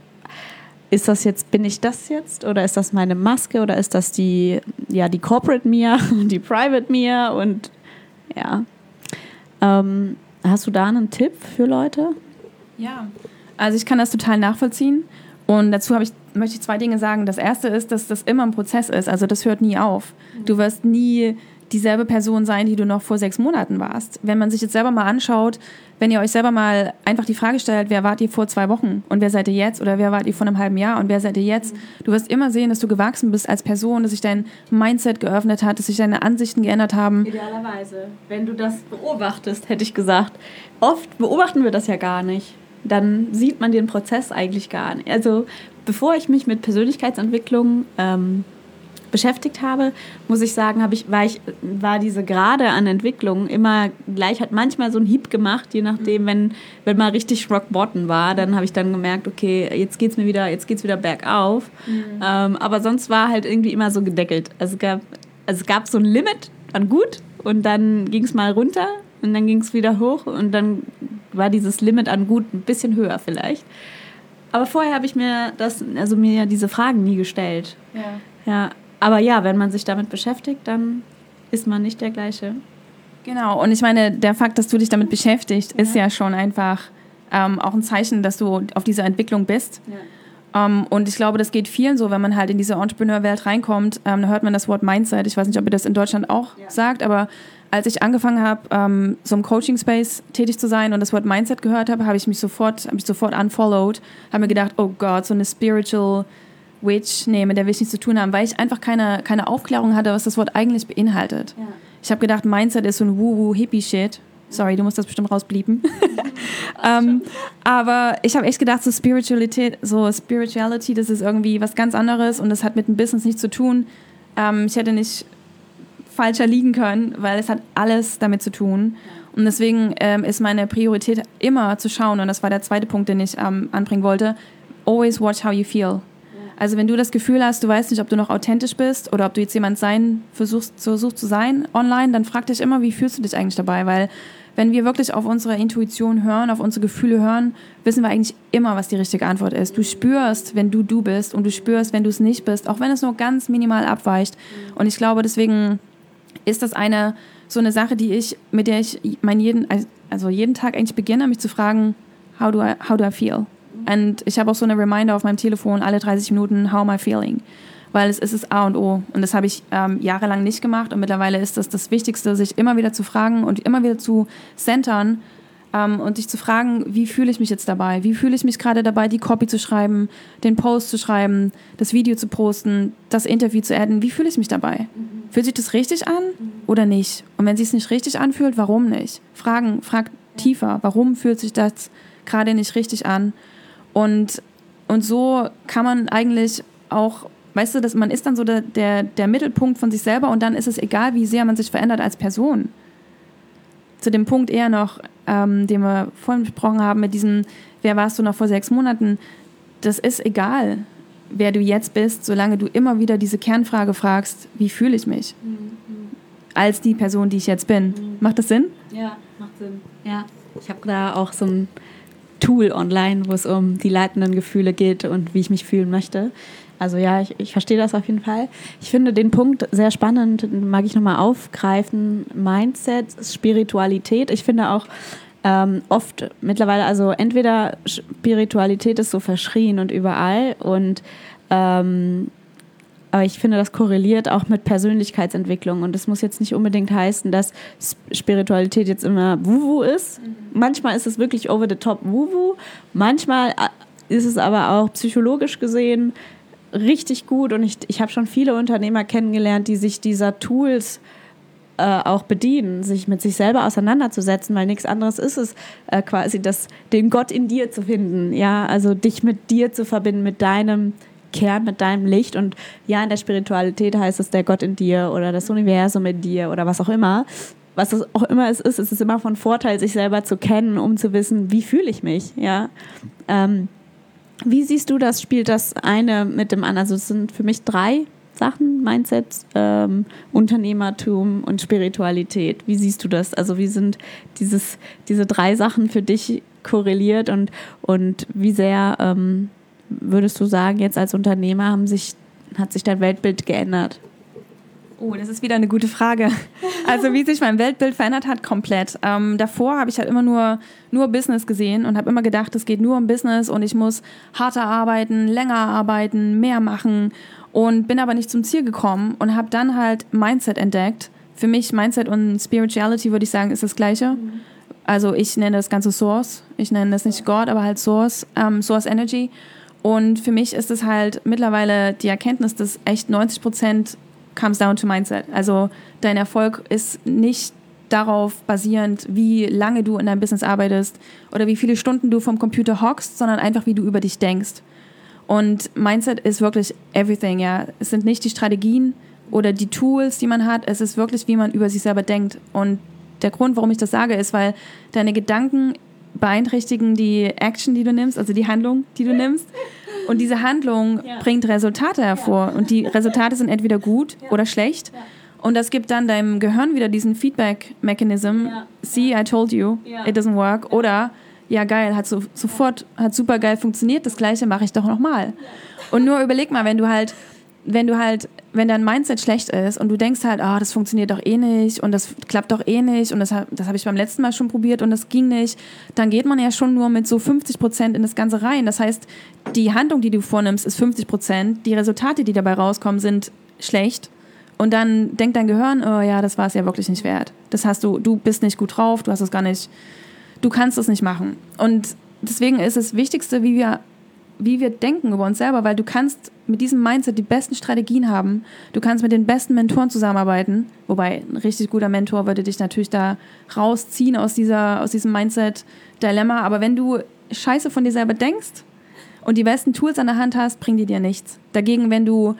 Speaker 1: ist das jetzt, bin ich das jetzt oder ist das meine Maske oder ist das die, ja, die Corporate mir, die Private mir und ja. Ähm, hast du da einen Tipp für Leute?
Speaker 2: Ja, also ich kann das total nachvollziehen und dazu ich, möchte ich zwei Dinge sagen. Das erste ist, dass das immer ein Prozess ist, also das hört nie auf. Du wirst nie dieselbe Person sein, die du noch vor sechs Monaten warst. Wenn man sich jetzt selber mal anschaut, wenn ihr euch selber mal einfach die Frage stellt, wer wart ihr vor zwei Wochen und wer seid ihr jetzt oder wer wart ihr vor einem halben Jahr und wer seid ihr jetzt, du wirst immer sehen, dass du gewachsen bist als Person, dass sich dein Mindset geöffnet hat, dass sich deine Ansichten geändert haben.
Speaker 1: Idealerweise, wenn du das beobachtest, hätte ich gesagt. Oft beobachten wir das ja gar nicht. Dann sieht man den Prozess eigentlich gar nicht. Also bevor ich mich mit Persönlichkeitsentwicklung ähm, beschäftigt habe, muss ich sagen, habe ich, war, ich, war diese Gerade an Entwicklung immer gleich, hat manchmal so einen Hieb gemacht, je nachdem, wenn, wenn mal richtig Rock Bottom war, dann habe ich dann gemerkt, okay, jetzt geht's mir wieder, jetzt geht's wieder bergauf. Mhm. Ähm, aber sonst war halt irgendwie immer so gedeckelt. Also es gab, also es gab so ein Limit an gut und dann ging es mal runter und dann ging es wieder hoch und dann war dieses Limit an gut ein bisschen höher vielleicht. Aber vorher habe ich mir das, also mir diese Fragen nie gestellt. Ja. Ja, aber ja, wenn man sich damit beschäftigt, dann ist man nicht der gleiche.
Speaker 2: Genau, und ich meine, der Fakt, dass du dich damit beschäftigst, ja. ist ja schon einfach ähm, auch ein Zeichen, dass du auf dieser Entwicklung bist. Ja. Ähm, und ich glaube, das geht vielen so, wenn man halt in diese Entrepreneur-Welt reinkommt. Ähm, da hört man das Wort Mindset. Ich weiß nicht, ob ihr das in Deutschland auch ja. sagt, aber als ich angefangen habe, ähm, so im Coaching-Space tätig zu sein und das Wort Mindset gehört habe, habe ich mich sofort, habe ich sofort unfollowed, habe mir gedacht, oh Gott, so eine spiritual Witch, nee, mit der will ich nichts zu tun haben, weil ich einfach keine, keine Aufklärung hatte, was das Wort eigentlich beinhaltet. Ja. Ich habe gedacht, Mindset ist so ein Woo-Woo-Hippie-Shit. Sorry, du musst das bestimmt rausblieben. ähm, aber ich habe echt gedacht, so Spiritualität, so Spirituality, das ist irgendwie was ganz anderes und das hat mit dem Business nichts zu tun. Ähm, ich hätte nicht falscher liegen können, weil es hat alles damit zu tun. Und deswegen ähm, ist meine Priorität immer zu schauen, und das war der zweite Punkt, den ich ähm, anbringen wollte, always watch how you feel. Also wenn du das Gefühl hast, du weißt nicht, ob du noch authentisch bist oder ob du jetzt jemand sein versuchst, versuchst zu sein online, dann frag dich immer, wie fühlst du dich eigentlich dabei? Weil wenn wir wirklich auf unsere Intuition hören, auf unsere Gefühle hören, wissen wir eigentlich immer, was die richtige Antwort ist. Du spürst, wenn du du bist und du spürst, wenn du es nicht bist, auch wenn es nur ganz minimal abweicht. Und ich glaube, deswegen ist das eine so eine Sache, die ich, mit der ich mein jeden, also jeden Tag eigentlich beginne, mich zu fragen, how do I, how do I feel? Und ich habe auch so eine Reminder auf meinem Telefon, alle 30 Minuten, how am I feeling? Weil es ist das A und O. Und das habe ich ähm, jahrelang nicht gemacht. Und mittlerweile ist das das Wichtigste, sich immer wieder zu fragen und immer wieder zu centern ähm, und sich zu fragen, wie fühle ich mich jetzt dabei? Wie fühle ich mich gerade dabei, die Copy zu schreiben, den Post zu schreiben, das Video zu posten, das Interview zu adden? Wie fühle ich mich dabei? Mhm. Fühlt sich das richtig an oder nicht? Und wenn sich es nicht richtig anfühlt, warum nicht? Fragen, frag tiefer, warum fühlt sich das gerade nicht richtig an? Und, und so kann man eigentlich auch, weißt du, dass man ist dann so der, der, der Mittelpunkt von sich selber und dann ist es egal, wie sehr man sich verändert als Person. Zu dem Punkt eher noch, ähm, den wir vorhin besprochen haben, mit diesem, wer warst du noch vor sechs Monaten, das ist egal, wer du jetzt bist, solange du immer wieder diese Kernfrage fragst, wie fühle ich mich? Mhm. Als die Person, die ich jetzt bin. Mhm. Macht das Sinn?
Speaker 1: Ja, macht Sinn. Ja. Ich habe da auch so ein Tool online, wo es um die leitenden Gefühle geht und wie ich mich fühlen möchte. Also ja, ich, ich verstehe das auf jeden Fall. Ich finde den Punkt sehr spannend, mag ich nochmal aufgreifen. Mindset, Spiritualität. Ich finde auch ähm, oft mittlerweile, also entweder Spiritualität ist so verschrien und überall und ähm, aber ich finde, das korreliert auch mit Persönlichkeitsentwicklung. Und das muss jetzt nicht unbedingt heißen, dass Spiritualität jetzt immer Wuwu ist. Mhm. Manchmal ist es wirklich over the top Wuwu. Manchmal äh, ist es aber auch psychologisch gesehen richtig gut. Und ich, ich habe schon viele Unternehmer kennengelernt, die sich dieser Tools äh, auch bedienen, sich mit sich selber auseinanderzusetzen, weil nichts anderes ist es äh, quasi, das, den Gott in dir zu finden. Ja, also dich mit dir zu verbinden, mit deinem Kern, mit deinem Licht. Und ja, in der Spiritualität heißt es der Gott in dir oder das Universum in dir oder was auch immer. was es auch immer es ist, es ist immer von Vorteil, sich selber zu kennen, um zu wissen, wie fühle ich mich, ja. Ähm, wie siehst du das? Spielt das eine mit dem anderen? Also es sind für mich drei Sachen, Mindset, ähm, Unternehmertum und Spiritualität. Wie siehst du das? Also wie sind dieses, diese drei Sachen für dich korreliert und, und wie sehr ähm, würdest du sagen, jetzt als Unternehmer haben sich, hat sich dein Weltbild geändert?
Speaker 2: Oh, das ist wieder eine gute Frage. Also wie sich mein Weltbild verändert hat, komplett. Ähm, davor habe ich halt immer nur, nur Business gesehen und habe immer gedacht, es geht nur um Business und ich muss harter arbeiten, länger arbeiten, mehr machen und bin aber nicht zum Ziel gekommen und habe dann halt Mindset entdeckt. Für mich Mindset und Spirituality würde ich sagen ist das gleiche. Mhm. Also ich nenne das Ganze Source. Ich nenne das nicht Gott, aber halt Source, ähm, Source Energy. Und für mich ist es halt mittlerweile die Erkenntnis, dass echt 90 Prozent comes down to Mindset. Also dein Erfolg ist nicht darauf basierend, wie lange du in deinem Business arbeitest oder wie viele Stunden du vom Computer hockst, sondern einfach, wie du über dich denkst. Und Mindset ist wirklich everything, ja. Es sind nicht die Strategien oder die Tools, die man hat, es ist wirklich, wie man über sich selber denkt. Und der Grund, warum ich das sage, ist, weil deine Gedanken beeinträchtigen die Action, die du nimmst, also die Handlung, die du nimmst. Und diese Handlung ja. bringt Resultate hervor. Ja. Und die Resultate sind entweder gut ja. oder schlecht. Und das gibt dann deinem Gehirn wieder diesen Feedback-Mechanism. See, I told you, it doesn't work. Oder, ja geil, hat so, sofort, hat super geil funktioniert, das gleiche mache ich doch nochmal. Und nur überleg mal, wenn du halt wenn du halt, wenn dein Mindset schlecht ist und du denkst halt, oh, das funktioniert doch eh nicht und das klappt doch eh nicht und das, das habe ich beim letzten Mal schon probiert und das ging nicht, dann geht man ja schon nur mit so 50 Prozent in das Ganze rein. Das heißt, die Handlung, die du vornimmst, ist 50 Prozent, die Resultate, die dabei rauskommen, sind schlecht. Und dann denkt dein Gehirn, oh ja, das war es ja wirklich nicht wert. Das hast du, du bist nicht gut drauf, du hast es gar nicht, du kannst es nicht machen. Und deswegen ist das Wichtigste, wie wir wie wir denken über uns selber, weil du kannst mit diesem Mindset die besten Strategien haben. Du kannst mit den besten Mentoren zusammenarbeiten, wobei ein richtig guter Mentor würde dich natürlich da rausziehen aus, dieser, aus diesem Mindset-Dilemma. Aber wenn du Scheiße von dir selber denkst und die besten Tools an der Hand hast, bringen die dir nichts. Dagegen, wenn du,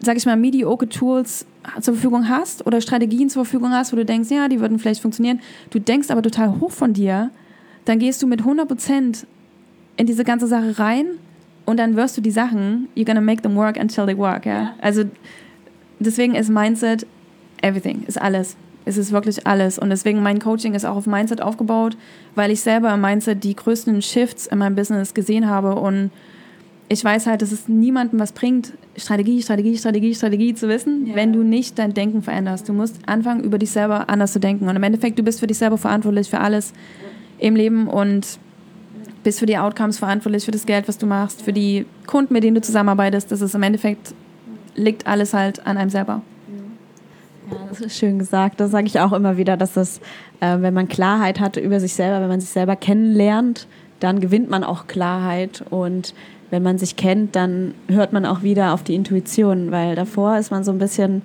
Speaker 2: sag ich mal, mediocre Tools zur Verfügung hast oder Strategien zur Verfügung hast, wo du denkst, ja, die würden vielleicht funktionieren, du denkst aber total hoch von dir, dann gehst du mit 100 Prozent in diese ganze Sache rein und dann wirst du die Sachen, you're gonna make them work until they work. Ja? ja. Also deswegen ist Mindset everything, ist alles. Es ist wirklich alles. Und deswegen mein Coaching ist auch auf Mindset aufgebaut, weil ich selber im Mindset die größten Shifts in meinem Business gesehen habe. Und ich weiß halt, dass es niemandem was bringt, Strategie, Strategie, Strategie, Strategie zu wissen, ja. wenn du nicht dein Denken veränderst. Du musst anfangen, über dich selber anders zu denken. Und im Endeffekt, du bist für dich selber verantwortlich für alles im Leben. Und bist für die Outcomes verantwortlich, für das Geld, was du machst, für die Kunden, mit denen du zusammenarbeitest. Das ist im Endeffekt, liegt alles halt an einem selber.
Speaker 1: Ja, das ist schön gesagt. Das sage ich auch immer wieder, dass das, äh, wenn man Klarheit hat über sich selber, wenn man sich selber kennenlernt, dann gewinnt man auch Klarheit. Und wenn man sich kennt, dann hört man auch wieder auf die Intuition, weil davor ist man so ein bisschen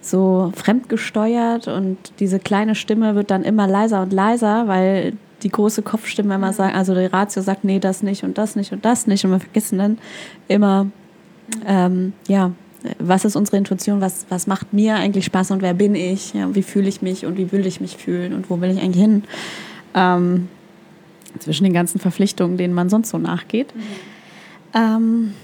Speaker 1: so fremdgesteuert und diese kleine Stimme wird dann immer leiser und leiser, weil die große Kopfstimme immer sagen, also die Ratio sagt, nee, das nicht und das nicht und das nicht. Und wir vergessen dann immer, ähm, ja, was ist unsere Intuition, was, was macht mir eigentlich Spaß und wer bin ich, ja, wie fühle ich mich und wie will ich mich fühlen und wo will ich eigentlich hin. Ähm, zwischen den ganzen Verpflichtungen, denen man sonst so nachgeht. Mhm. Ähm,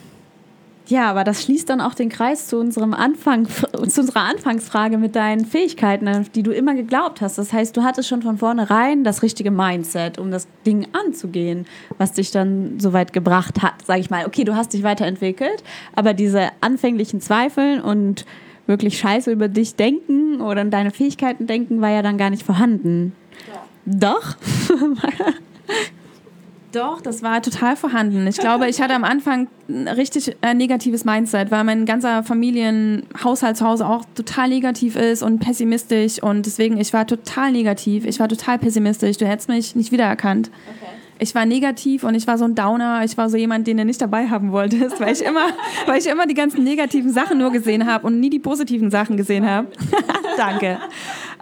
Speaker 1: ja, aber das schließt dann auch den Kreis zu, unserem Anfang, zu unserer Anfangsfrage mit deinen Fähigkeiten, an die du immer geglaubt hast. Das heißt, du hattest schon von vornherein das richtige Mindset, um das Ding anzugehen, was dich dann so weit gebracht hat. Sag ich mal, okay, du hast dich weiterentwickelt, aber diese anfänglichen Zweifel und wirklich Scheiße über dich denken oder an deine Fähigkeiten denken, war ja dann gar nicht vorhanden. Ja. Doch?
Speaker 2: Doch, das war total vorhanden. Ich glaube, ich hatte am Anfang ein richtig äh, negatives Mindset, weil mein ganzer Familienhaushalt zu Hause auch total negativ ist und pessimistisch. Und deswegen, ich war total negativ. Ich war total pessimistisch. Du hättest mich nicht wiedererkannt. Okay. Ich war negativ und ich war so ein Downer. Ich war so jemand, den du nicht dabei haben wolltest, weil ich immer, weil ich immer die ganzen negativen Sachen nur gesehen habe und nie die positiven Sachen gesehen habe. Danke.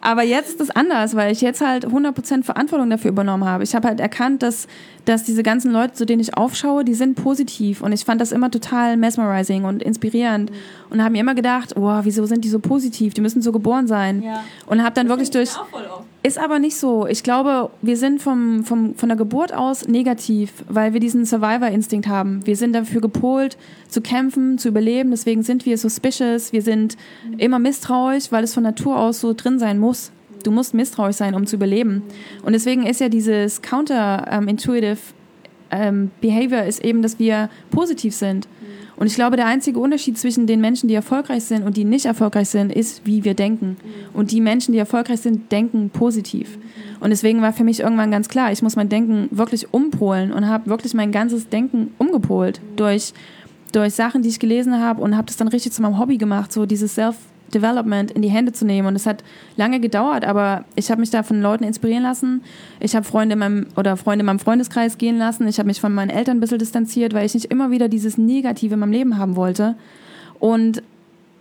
Speaker 2: Aber jetzt ist es anders, weil ich jetzt halt 100% Verantwortung dafür übernommen habe. Ich habe halt erkannt, dass, dass diese ganzen Leute, zu denen ich aufschaue, die sind positiv. Und ich fand das immer total mesmerizing und inspirierend. Mhm. Und habe mir immer gedacht, wow, wieso sind die so positiv? Die müssen so geboren sein. Ja. Und habe dann das wirklich durch... Ist aber nicht so. Ich glaube, wir sind vom, vom, von der Geburt aus negativ, weil wir diesen Survivor-Instinkt haben. Wir sind dafür gepolt, zu kämpfen, zu überleben. Deswegen sind wir suspicious. Wir sind immer misstrauisch, weil es von Natur aus so drin sein muss. Du musst misstrauisch sein, um zu überleben. Und deswegen ist ja dieses Counter-Intuitive ähm, Behavior ist eben, dass wir positiv sind. Und ich glaube, der einzige Unterschied zwischen den Menschen, die erfolgreich sind und die nicht erfolgreich sind, ist, wie wir denken. Und die Menschen, die erfolgreich sind, denken positiv. Und deswegen war für mich irgendwann ganz klar, ich muss mein Denken wirklich umpolen und habe wirklich mein ganzes Denken umgepolt durch, durch Sachen, die ich gelesen habe und habe das dann richtig zu meinem Hobby gemacht, so dieses Self- Development in die Hände zu nehmen. Und es hat lange gedauert, aber ich habe mich da von Leuten inspirieren lassen. Ich habe Freunde in meinem, oder Freunde in meinem Freundeskreis gehen lassen. Ich habe mich von meinen Eltern ein bisschen distanziert, weil ich nicht immer wieder dieses Negative in meinem Leben haben wollte. Und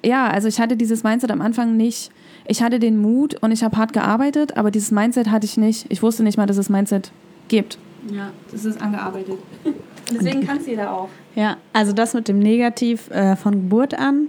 Speaker 2: ja, also ich hatte dieses Mindset am Anfang nicht. Ich hatte den Mut und ich habe hart gearbeitet, aber dieses Mindset hatte ich nicht. Ich wusste nicht mal, dass es Mindset gibt.
Speaker 3: Ja, das ist angearbeitet. Deswegen kann es jeder auch.
Speaker 1: Ja, also das mit dem Negativ äh, von Geburt an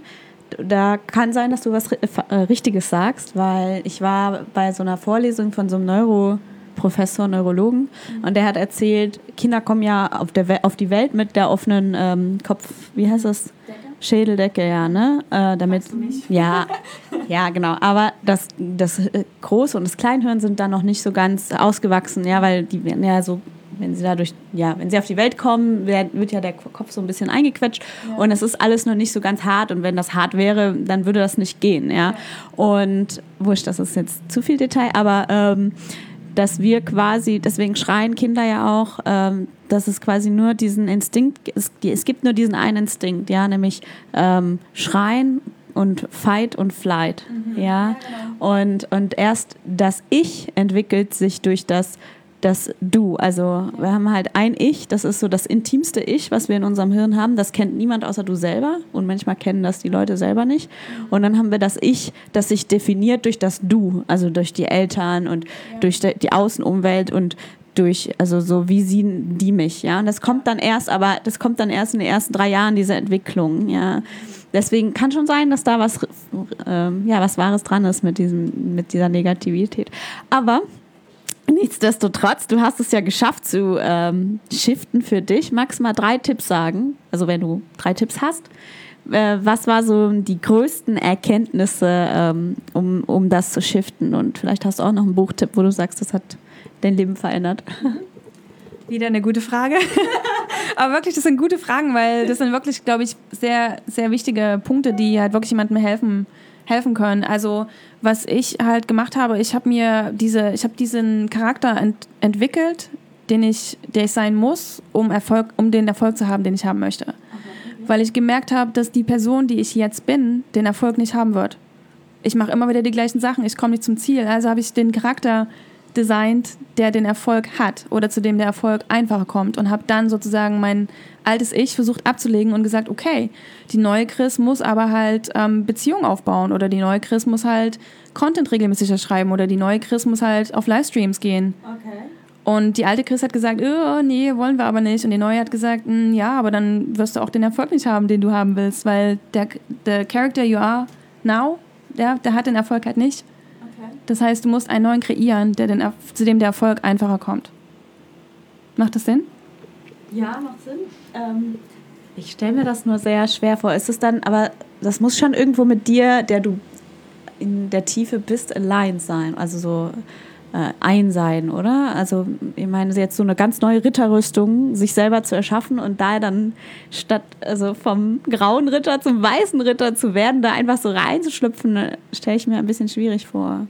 Speaker 1: da kann sein, dass du was äh, Richtiges sagst, weil ich war bei so einer Vorlesung von so einem Neuroprofessor, Neurologen, mhm. und der hat erzählt, Kinder kommen ja auf, der auf die Welt mit der offenen ähm, Kopf, wie heißt das? Decke? Schädeldecke, ja, ne? Äh, damit, ja, ja, genau. Aber das, das äh, Große und das Kleinhirn sind da noch nicht so ganz ausgewachsen, ja, weil die werden ja so wenn sie dadurch, ja, wenn sie auf die Welt kommen, wird ja der Kopf so ein bisschen eingequetscht ja. und es ist alles noch nicht so ganz hart und wenn das hart wäre, dann würde das nicht gehen, ja. ja. Und wurscht, das ist jetzt zu viel Detail, aber ähm, dass wir quasi, deswegen schreien Kinder ja auch, ähm, dass es quasi nur diesen Instinkt, es, es gibt nur diesen einen Instinkt, ja, nämlich ähm, schreien und Fight und Flight, mhm. ja, ja genau. und, und erst das Ich entwickelt sich durch das das Du. Also wir haben halt ein Ich, das ist so das intimste Ich, was wir in unserem Hirn haben. Das kennt niemand außer du selber und manchmal kennen das die Leute selber nicht. Und dann haben wir das Ich, das sich definiert durch das Du, also durch die Eltern und ja. durch die Außenumwelt und durch, also so wie sie die mich, ja. Und das kommt dann erst, aber das kommt dann erst in den ersten drei Jahren dieser Entwicklung, ja. Deswegen kann schon sein, dass da was, äh, ja, was Wahres dran ist mit diesem, mit dieser Negativität. Aber Nichtsdestotrotz, du hast es ja geschafft zu ähm, shiften für dich. Magst mal drei Tipps sagen? Also wenn du drei Tipps hast. Äh, was war so die größten Erkenntnisse, ähm, um, um das zu shiften? Und vielleicht hast du auch noch einen Buchtipp, wo du sagst, das hat dein Leben verändert.
Speaker 2: Wieder eine gute Frage. Aber wirklich, das sind gute Fragen, weil das sind wirklich, glaube ich, sehr, sehr wichtige Punkte, die halt wirklich jemandem helfen helfen können. Also was ich halt gemacht habe, ich habe mir diese, ich habe diesen Charakter ent entwickelt, den ich, der ich sein muss, um Erfolg, um den Erfolg zu haben, den ich haben möchte. Okay. Weil ich gemerkt habe, dass die Person, die ich jetzt bin, den Erfolg nicht haben wird. Ich mache immer wieder die gleichen Sachen, ich komme nicht zum Ziel. Also habe ich den Charakter designt, der den Erfolg hat oder zu dem der Erfolg einfacher kommt und habe dann sozusagen mein altes Ich versucht abzulegen und gesagt, okay, die neue Chris muss aber halt ähm, Beziehungen aufbauen oder die neue Chris muss halt Content regelmäßig schreiben oder die neue Chris muss halt auf Livestreams gehen. Okay. Und die alte Chris hat gesagt, oh, nee, wollen wir aber nicht. Und die neue hat gesagt, hm, ja, aber dann wirst du auch den Erfolg nicht haben, den du haben willst, weil der, der Character you are now, der, der hat den Erfolg halt nicht. Das heißt, du musst einen neuen kreieren, der den, zu dem der Erfolg einfacher kommt. Macht das Sinn?
Speaker 1: Ja, macht Sinn. Ähm, ich stelle mir das nur sehr schwer vor. Ist es dann, aber das muss schon irgendwo mit dir, der du in der Tiefe bist, allein sein. Also so äh, ein sein, oder? Also ich meine, jetzt so eine ganz neue Ritterrüstung sich selber zu erschaffen und da dann statt also vom grauen Ritter zum weißen Ritter zu werden, da einfach so reinzuschlüpfen, stelle ich mir ein bisschen schwierig vor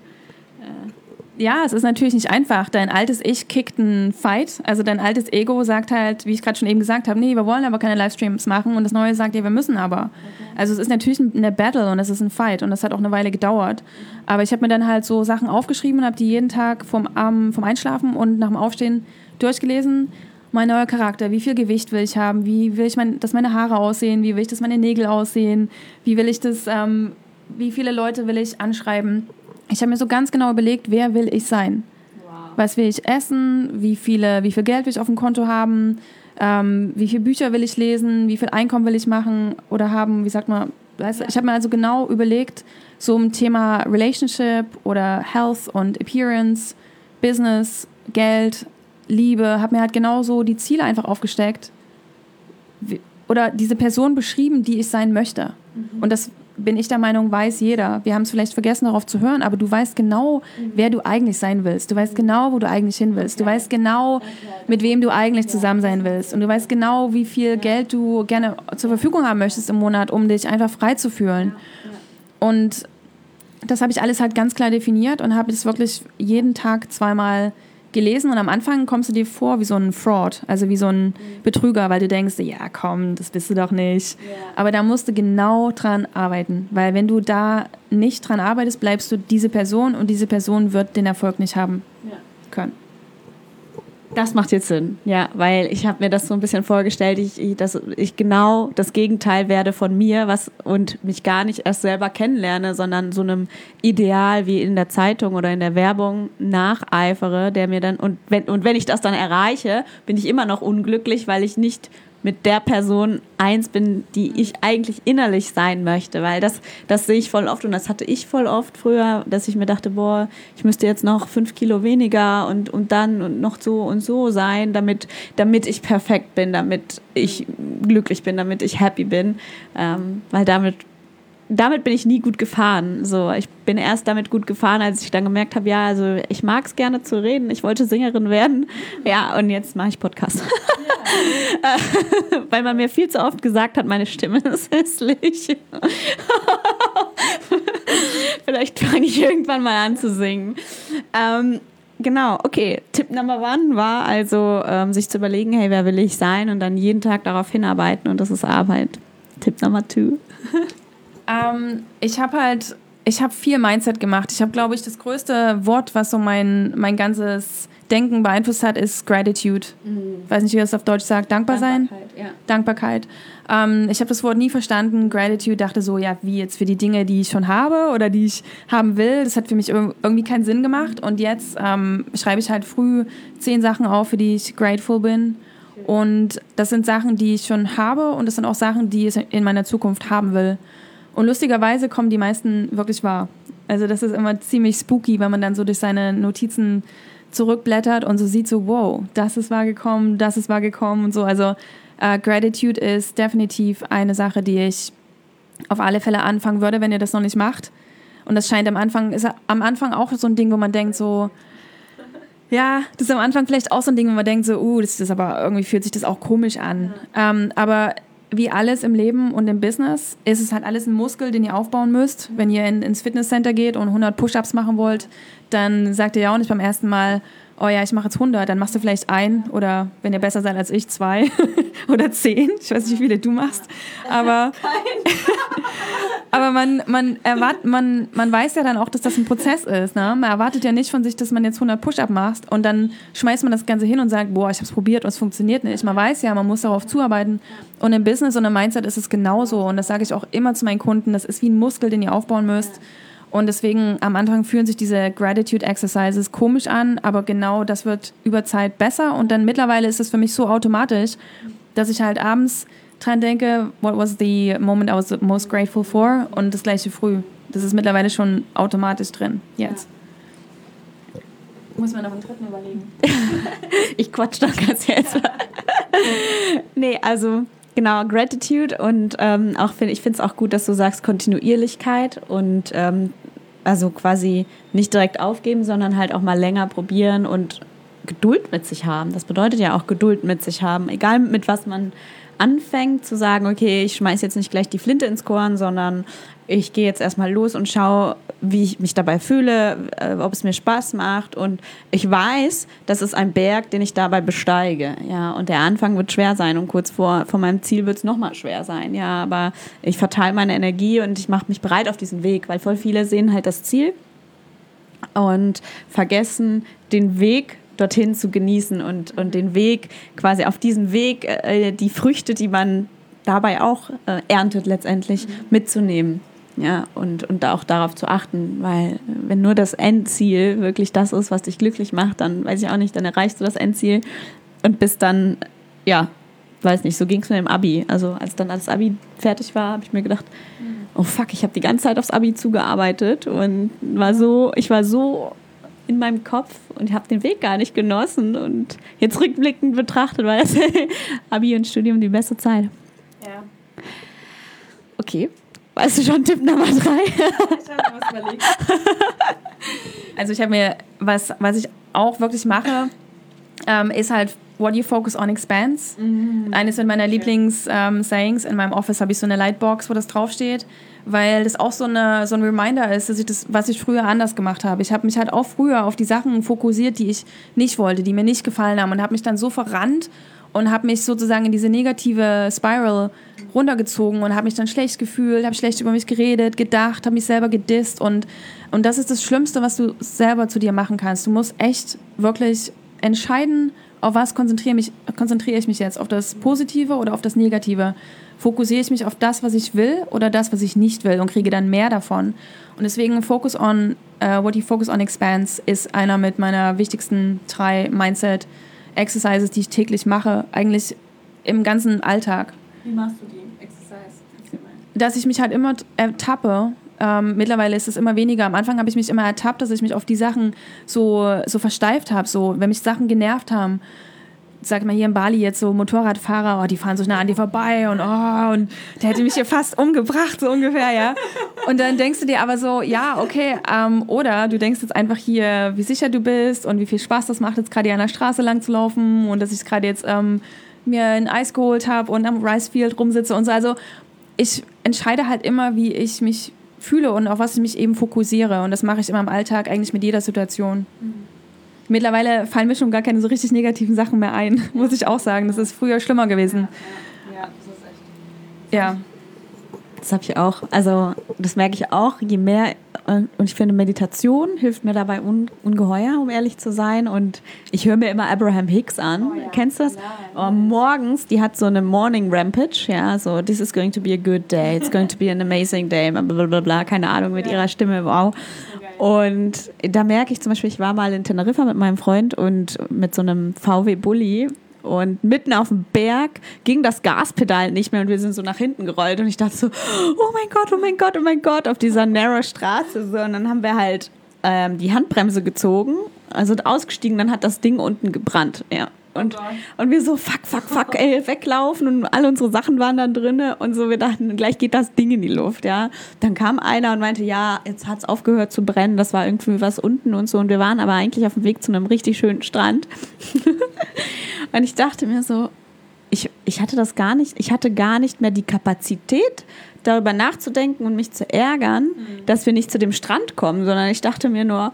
Speaker 2: ja, es ist natürlich nicht einfach. Dein altes Ich kickt einen Fight. Also dein altes Ego sagt halt, wie ich gerade schon eben gesagt habe, nee, wir wollen aber keine Livestreams machen. Und das Neue sagt, ja, wir müssen aber. Okay. Also es ist natürlich eine Battle und es ist ein Fight. Und das hat auch eine Weile gedauert. Aber ich habe mir dann halt so Sachen aufgeschrieben und habe die jeden Tag vom, ähm, vom Einschlafen und nach dem Aufstehen durchgelesen. Mein neuer Charakter, wie viel Gewicht will ich haben? Wie will ich, mein, dass meine Haare aussehen? Wie will ich, dass meine Nägel aussehen? Wie will ich das, ähm, wie viele Leute will ich anschreiben? Ich habe mir so ganz genau überlegt, wer will ich sein? Was will ich essen? Wie, viele, wie viel Geld will ich auf dem Konto haben? Ähm, wie viele Bücher will ich lesen? Wie viel Einkommen will ich machen oder haben? Wie sagt man? Weißt, ja. Ich habe mir also genau überlegt, so ein Thema Relationship oder Health und Appearance, Business, Geld, Liebe, habe mir halt genauso die Ziele einfach aufgesteckt oder diese Person beschrieben, die ich sein möchte. Mhm. Und das bin ich der Meinung, weiß jeder. Wir haben es vielleicht vergessen, darauf zu hören, aber du weißt genau, mhm. wer du eigentlich sein willst. Du weißt genau, wo du eigentlich hin willst. Du weißt genau, mit wem du eigentlich zusammen sein willst. Und du weißt genau, wie viel Geld du gerne zur Verfügung haben möchtest im Monat, um dich einfach frei zu fühlen. Und das habe ich alles halt ganz klar definiert und habe es wirklich jeden Tag zweimal gelesen und am Anfang kommst du dir vor wie so ein Fraud, also wie so ein Betrüger, weil du denkst, ja komm, das bist du doch nicht. Yeah. Aber da musst du genau dran arbeiten, weil wenn du da nicht dran arbeitest, bleibst du diese Person und diese Person wird den Erfolg nicht haben yeah. können.
Speaker 1: Das macht jetzt Sinn, ja, weil ich habe mir das so ein bisschen vorgestellt, ich, ich, dass ich genau das Gegenteil werde von mir was und mich gar nicht erst selber kennenlerne, sondern so einem Ideal wie in der Zeitung oder in der Werbung nacheifere, der mir dann und wenn und wenn ich das dann erreiche, bin ich immer noch unglücklich, weil ich nicht mit der Person eins bin, die ich eigentlich innerlich sein möchte, weil das, das sehe ich voll oft und das hatte ich voll oft früher, dass ich mir dachte, boah, ich müsste jetzt noch fünf Kilo weniger und, und dann und noch so und so sein, damit, damit ich perfekt bin, damit ich glücklich bin, damit ich happy bin, ähm, weil damit damit bin ich nie gut gefahren. So, ich bin erst damit gut gefahren, als ich dann gemerkt habe, ja, also ich mag es gerne zu reden, ich wollte Sängerin werden. Ja, und jetzt mache ich Podcast. Ja. Weil man mir viel zu oft gesagt hat, meine Stimme ist hässlich. Vielleicht fange ich irgendwann mal an zu singen. Ähm, genau, okay. Tipp Number One war also, ähm, sich zu überlegen, hey, wer will ich sein? Und dann jeden Tag darauf hinarbeiten und das ist Arbeit. Tipp Number Two.
Speaker 2: Ähm, ich habe halt, ich habe viel Mindset gemacht. Ich habe, glaube ich, das größte Wort, was so mein, mein ganzes Denken beeinflusst hat, ist Gratitude. Mhm. Weiß nicht, wie das auf Deutsch sagt. Dankbar sein? Dankbarkeit. Ja. Dankbarkeit. Ähm, ich habe das Wort nie verstanden. Gratitude dachte so, ja, wie jetzt für die Dinge, die ich schon habe oder die ich haben will. Das hat für mich irgendwie keinen Sinn gemacht. Und jetzt ähm, schreibe ich halt früh zehn Sachen auf, für die ich grateful bin. Und das sind Sachen, die ich schon habe und das sind auch Sachen, die ich in meiner Zukunft haben will. Und lustigerweise kommen die meisten wirklich wahr. Also das ist immer ziemlich spooky, wenn man dann so durch seine Notizen zurückblättert und so sieht so, wow, das ist wahr gekommen, das ist wahr gekommen und so. Also äh, Gratitude ist definitiv eine Sache, die ich auf alle Fälle anfangen würde, wenn ihr das noch nicht macht. Und das scheint am Anfang, ist am Anfang auch so ein Ding, wo man denkt so, ja, das ist am Anfang vielleicht auch so ein Ding, wo man denkt so, uh, das ist aber irgendwie fühlt sich das auch komisch an. Ähm, aber wie alles im Leben und im Business ist es halt alles ein Muskel, den ihr aufbauen müsst. Wenn ihr in, ins Fitnesscenter geht und 100 Push-ups machen wollt, dann sagt ihr ja auch nicht beim ersten Mal, oh ja, ich mache jetzt 100, dann machst du vielleicht ein oder wenn ihr besser seid als ich, zwei oder zehn. Ich weiß nicht, wie viele du machst. Aber, aber man, man, erwart, man, man weiß ja dann auch, dass das ein Prozess ist. Ne? Man erwartet ja nicht von sich, dass man jetzt 100 Push-Up macht und dann schmeißt man das Ganze hin und sagt, boah, ich habe es probiert und es funktioniert nicht. Man weiß ja, man muss darauf zuarbeiten. Und im Business und im Mindset ist es genauso. Und das sage ich auch immer zu meinen Kunden, das ist wie ein Muskel, den ihr aufbauen müsst. Und deswegen am Anfang fühlen sich diese Gratitude Exercises komisch an, aber genau das wird über Zeit besser. Und dann mittlerweile ist es für mich so automatisch, dass ich halt abends dran denke, what was the moment I was most grateful for? Und das gleiche früh. Das ist mittlerweile schon automatisch drin jetzt. Ja. Muss man noch einen dritten überlegen.
Speaker 1: ich quatsch doch ganz jetzt. nee, also Genau, Gratitude und ähm, auch find, ich finde es auch gut, dass du sagst Kontinuierlichkeit und ähm, also quasi nicht direkt aufgeben, sondern halt auch mal länger probieren und Geduld mit sich haben. Das bedeutet ja auch Geduld mit sich haben, egal mit was man anfängt zu sagen, okay, ich schmeiße jetzt nicht gleich die Flinte ins Korn, sondern ich gehe jetzt erstmal los und schaue, wie ich mich dabei fühle, äh, ob es mir Spaß macht. Und ich weiß, das ist ein Berg, den ich dabei besteige. Ja, und der Anfang wird schwer sein und kurz vor, vor meinem Ziel wird es nochmal schwer sein. Ja, aber ich verteile meine Energie und ich mache mich bereit auf diesen Weg, weil voll viele sehen halt das Ziel und vergessen den Weg dorthin zu genießen und, und den Weg, quasi auf diesem Weg, äh, die Früchte, die man dabei auch äh, erntet letztendlich, mhm. mitzunehmen. Ja, und, und auch darauf zu achten, weil wenn nur das Endziel wirklich das ist, was dich glücklich macht, dann weiß ich auch nicht, dann erreichst du das Endziel und bist dann, ja, weiß nicht, so ging es mir im Abi. Also als dann das Abi fertig war, habe ich mir gedacht, oh fuck, ich habe die ganze Zeit aufs Abi zugearbeitet und war so, ich war so in meinem Kopf und habe den Weg gar nicht genossen und jetzt rückblickend betrachtet war das Abi und Studium die beste Zeit.
Speaker 2: Ja.
Speaker 1: Okay. Weißt du schon Tipp Nummer drei?
Speaker 2: Ich habe was überlegt. Also ich habe mir, was, was ich auch wirklich mache, ähm, ist halt What you focus on expands. Eines meiner Lieblings-Sayings. in meinem Office habe ich so eine Lightbox, wo das draufsteht, weil das auch so, eine, so ein Reminder ist, dass ich das, was ich früher anders gemacht habe. Ich habe mich halt auch früher auf die Sachen fokussiert, die ich nicht wollte, die mir nicht gefallen haben und habe mich dann so verrannt und habe mich sozusagen in diese negative Spiral runtergezogen und habe mich dann schlecht gefühlt, habe schlecht über mich geredet, gedacht, habe mich selber gedisst und, und das ist das Schlimmste, was du selber zu dir machen kannst. Du musst echt wirklich entscheiden, auf was konzentriere, mich, konzentriere ich mich jetzt, auf das Positive oder auf das Negative. Fokussiere ich mich auf das, was ich will oder das, was ich nicht will und kriege dann mehr davon. Und deswegen Focus on, uh, what you focus on expands ist einer mit meiner wichtigsten drei Mindset Exercises, die ich täglich mache, eigentlich im ganzen Alltag.
Speaker 1: Wie machst du die Exercise?
Speaker 2: Dass ich mich halt immer ertappe. Ähm, mittlerweile ist es immer weniger. Am Anfang habe ich mich immer ertappt, dass ich mich auf die Sachen so, so versteift habe. So, wenn mich Sachen genervt haben, sag mal hier in Bali jetzt so Motorradfahrer, oh, die fahren so nah an dir vorbei und oh, und der hätte mich hier fast umgebracht, so ungefähr, ja. Und dann denkst du dir aber so, ja, okay, ähm, oder du denkst jetzt einfach hier, wie sicher du bist und wie viel Spaß das macht, jetzt gerade hier an der Straße lang zu laufen und dass ich gerade jetzt ähm, mir ein Eis geholt habe und am Ricefield rumsitze und so. Also ich entscheide halt immer, wie ich mich fühle und auf was ich mich eben fokussiere. Und das mache ich immer im Alltag, eigentlich mit jeder Situation. Mittlerweile fallen mir schon gar keine so richtig negativen Sachen mehr ein, muss ich auch sagen. Das ist früher schlimmer gewesen.
Speaker 1: Ja, das ist echt.
Speaker 2: Ja.
Speaker 1: Das habe ich auch. Also, das merke ich auch. Je mehr, und ich finde, Meditation hilft mir dabei un, ungeheuer, um ehrlich zu sein. Und ich höre mir immer Abraham Hicks an. Kennst du das? Oh, morgens, die hat so eine Morning Rampage. Ja, so, this is going to be a good day. It's going to be an amazing day. Blablabla. Keine Ahnung, mit ihrer Stimme. Wow. Und da merke ich zum Beispiel, ich war mal in Teneriffa mit meinem Freund und mit so einem VW Bulli und mitten auf dem Berg ging das Gaspedal nicht mehr und wir sind so nach hinten gerollt und ich dachte so, oh mein Gott, oh mein Gott, oh mein Gott, auf dieser narrow Straße so und dann haben wir halt ähm, die Handbremse gezogen, also ausgestiegen, dann hat das Ding unten gebrannt, ja. Und, und wir so, fuck, fuck, fuck, ey, weglaufen. Und all unsere Sachen waren dann drinne. Und so, wir dachten, gleich geht das Ding in die Luft, ja. Dann kam einer und meinte, ja, jetzt hat's aufgehört zu brennen, das war irgendwie was unten und so. Und wir waren aber eigentlich auf dem Weg zu einem richtig schönen Strand. und ich dachte mir so, ich, ich hatte das gar nicht, ich hatte gar nicht mehr die Kapazität, darüber nachzudenken und mich zu ärgern, dass wir nicht zu dem Strand kommen, sondern ich dachte mir nur,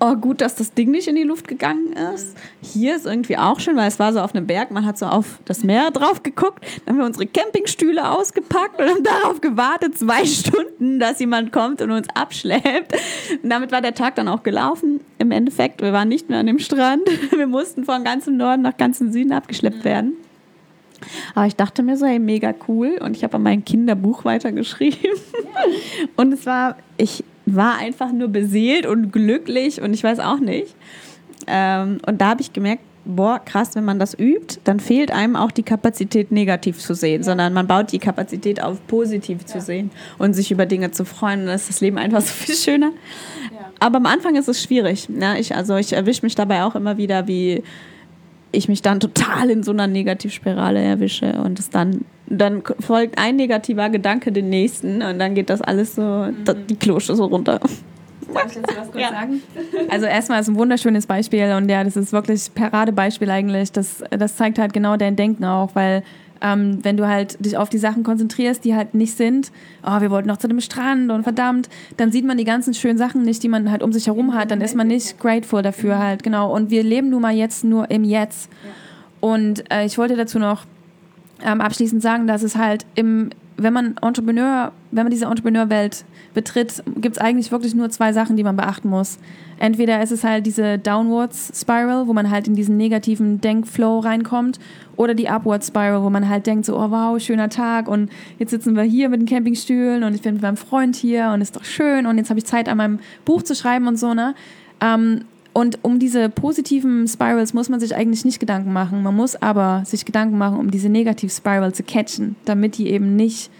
Speaker 1: oh gut, dass das Ding nicht in die Luft gegangen ist. Hier ist irgendwie auch schön, weil es war so auf einem Berg, man hat so auf das Meer drauf geguckt, dann haben wir unsere Campingstühle ausgepackt und haben darauf gewartet, zwei Stunden, dass jemand kommt und uns abschleppt. Und damit war der Tag dann auch gelaufen. Im Endeffekt, wir waren nicht mehr an dem Strand. Wir mussten von ganzem Norden nach ganzem Süden abgeschleppt werden. Aber ich dachte mir so, hey, mega cool. Und ich habe an meinem Kinderbuch weitergeschrieben. Und es war, ich war einfach nur beseelt und glücklich und ich weiß auch nicht. Ähm, und da habe ich gemerkt, boah, krass, wenn man das übt, dann fehlt einem auch die Kapazität, negativ zu sehen, sondern man baut die Kapazität auf, positiv zu sehen und sich über Dinge zu freuen. Und dann ist das Leben einfach so viel schöner. Aber am Anfang ist es schwierig. Ne? Ich, also ich erwische mich dabei auch immer wieder, wie ich mich dann total in so einer Negativspirale erwische und es dann dann folgt ein negativer Gedanke den nächsten und dann geht das alles so die Klosche so runter.
Speaker 2: Darf ich dazu was kurz sagen? Also erstmal ist ein wunderschönes Beispiel und ja, das ist wirklich Paradebeispiel eigentlich. Das, das zeigt halt genau dein Denken auch, weil ähm, wenn du halt dich auf die Sachen konzentrierst, die halt nicht sind, oh, wir wollten noch zu dem Strand und verdammt, dann sieht man die ganzen schönen Sachen nicht, die man halt um sich herum hat, dann ist man nicht grateful dafür halt, genau. Und wir leben nun mal jetzt nur im Jetzt. Und äh, ich wollte dazu noch ähm, abschließend sagen, dass es halt im, wenn man Entrepreneur, wenn man diese Entrepreneurwelt betritt, gibt es eigentlich wirklich nur zwei Sachen, die man beachten muss. Entweder ist es halt diese Downwards Spiral, wo man halt in diesen negativen Denkflow reinkommt, Oder die Upward Spiral, wo man halt denkt so, oh wow, schöner Tag und jetzt sitzen wir hier mit den Campingstühlen und ich bin mit meinem Freund hier und ist doch schön und jetzt habe ich Zeit an meinem Buch zu schreiben und so, ne? Ähm, und um diese positiven Spirals muss man sich eigentlich nicht Gedanken machen. Man muss aber sich Gedanken machen, um diese Negativ-Spiral zu catchen, damit die eben nicht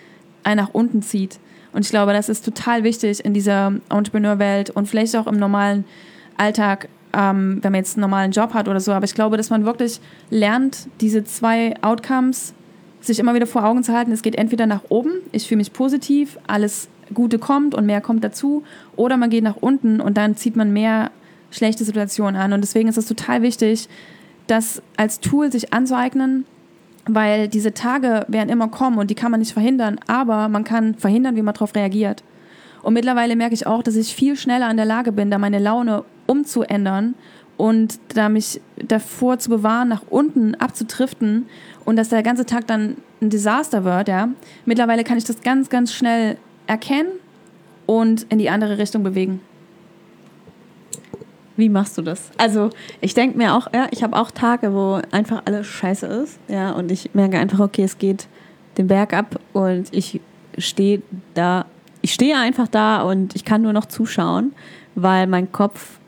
Speaker 2: ein nach unten zieht. Und ich glaube, das ist total wichtig in dieser Entrepreneur-Welt und vielleicht auch im normalen Alltag, ähm, wenn man jetzt einen normalen Job hat oder so. Aber ich glaube, dass man wirklich lernt, diese zwei Outcomes sich immer wieder vor Augen zu halten. Es geht entweder nach oben, ich fühle mich positiv, alles Gute kommt und mehr kommt dazu, oder man geht nach unten und dann zieht man mehr schlechte Situationen an. Und deswegen ist es total wichtig, das als Tool sich anzueignen, weil diese Tage werden immer kommen und die kann man nicht verhindern, aber man kann verhindern, wie man darauf reagiert. Und mittlerweile merke ich auch, dass ich viel schneller in der Lage bin, da meine Laune umzuändern und da mich davor zu bewahren, nach unten abzutriften und dass der ganze Tag dann ein Desaster wird, ja. Mittlerweile kann ich das ganz, ganz schnell erkennen und in die andere Richtung bewegen.
Speaker 1: Wie machst du das? Also ich denke mir auch, ja, ich habe auch Tage, wo einfach alles scheiße ist, ja, und ich merke einfach, okay, es geht den Berg ab und ich stehe da, ich stehe einfach da und ich kann nur noch zuschauen, weil mein Kopf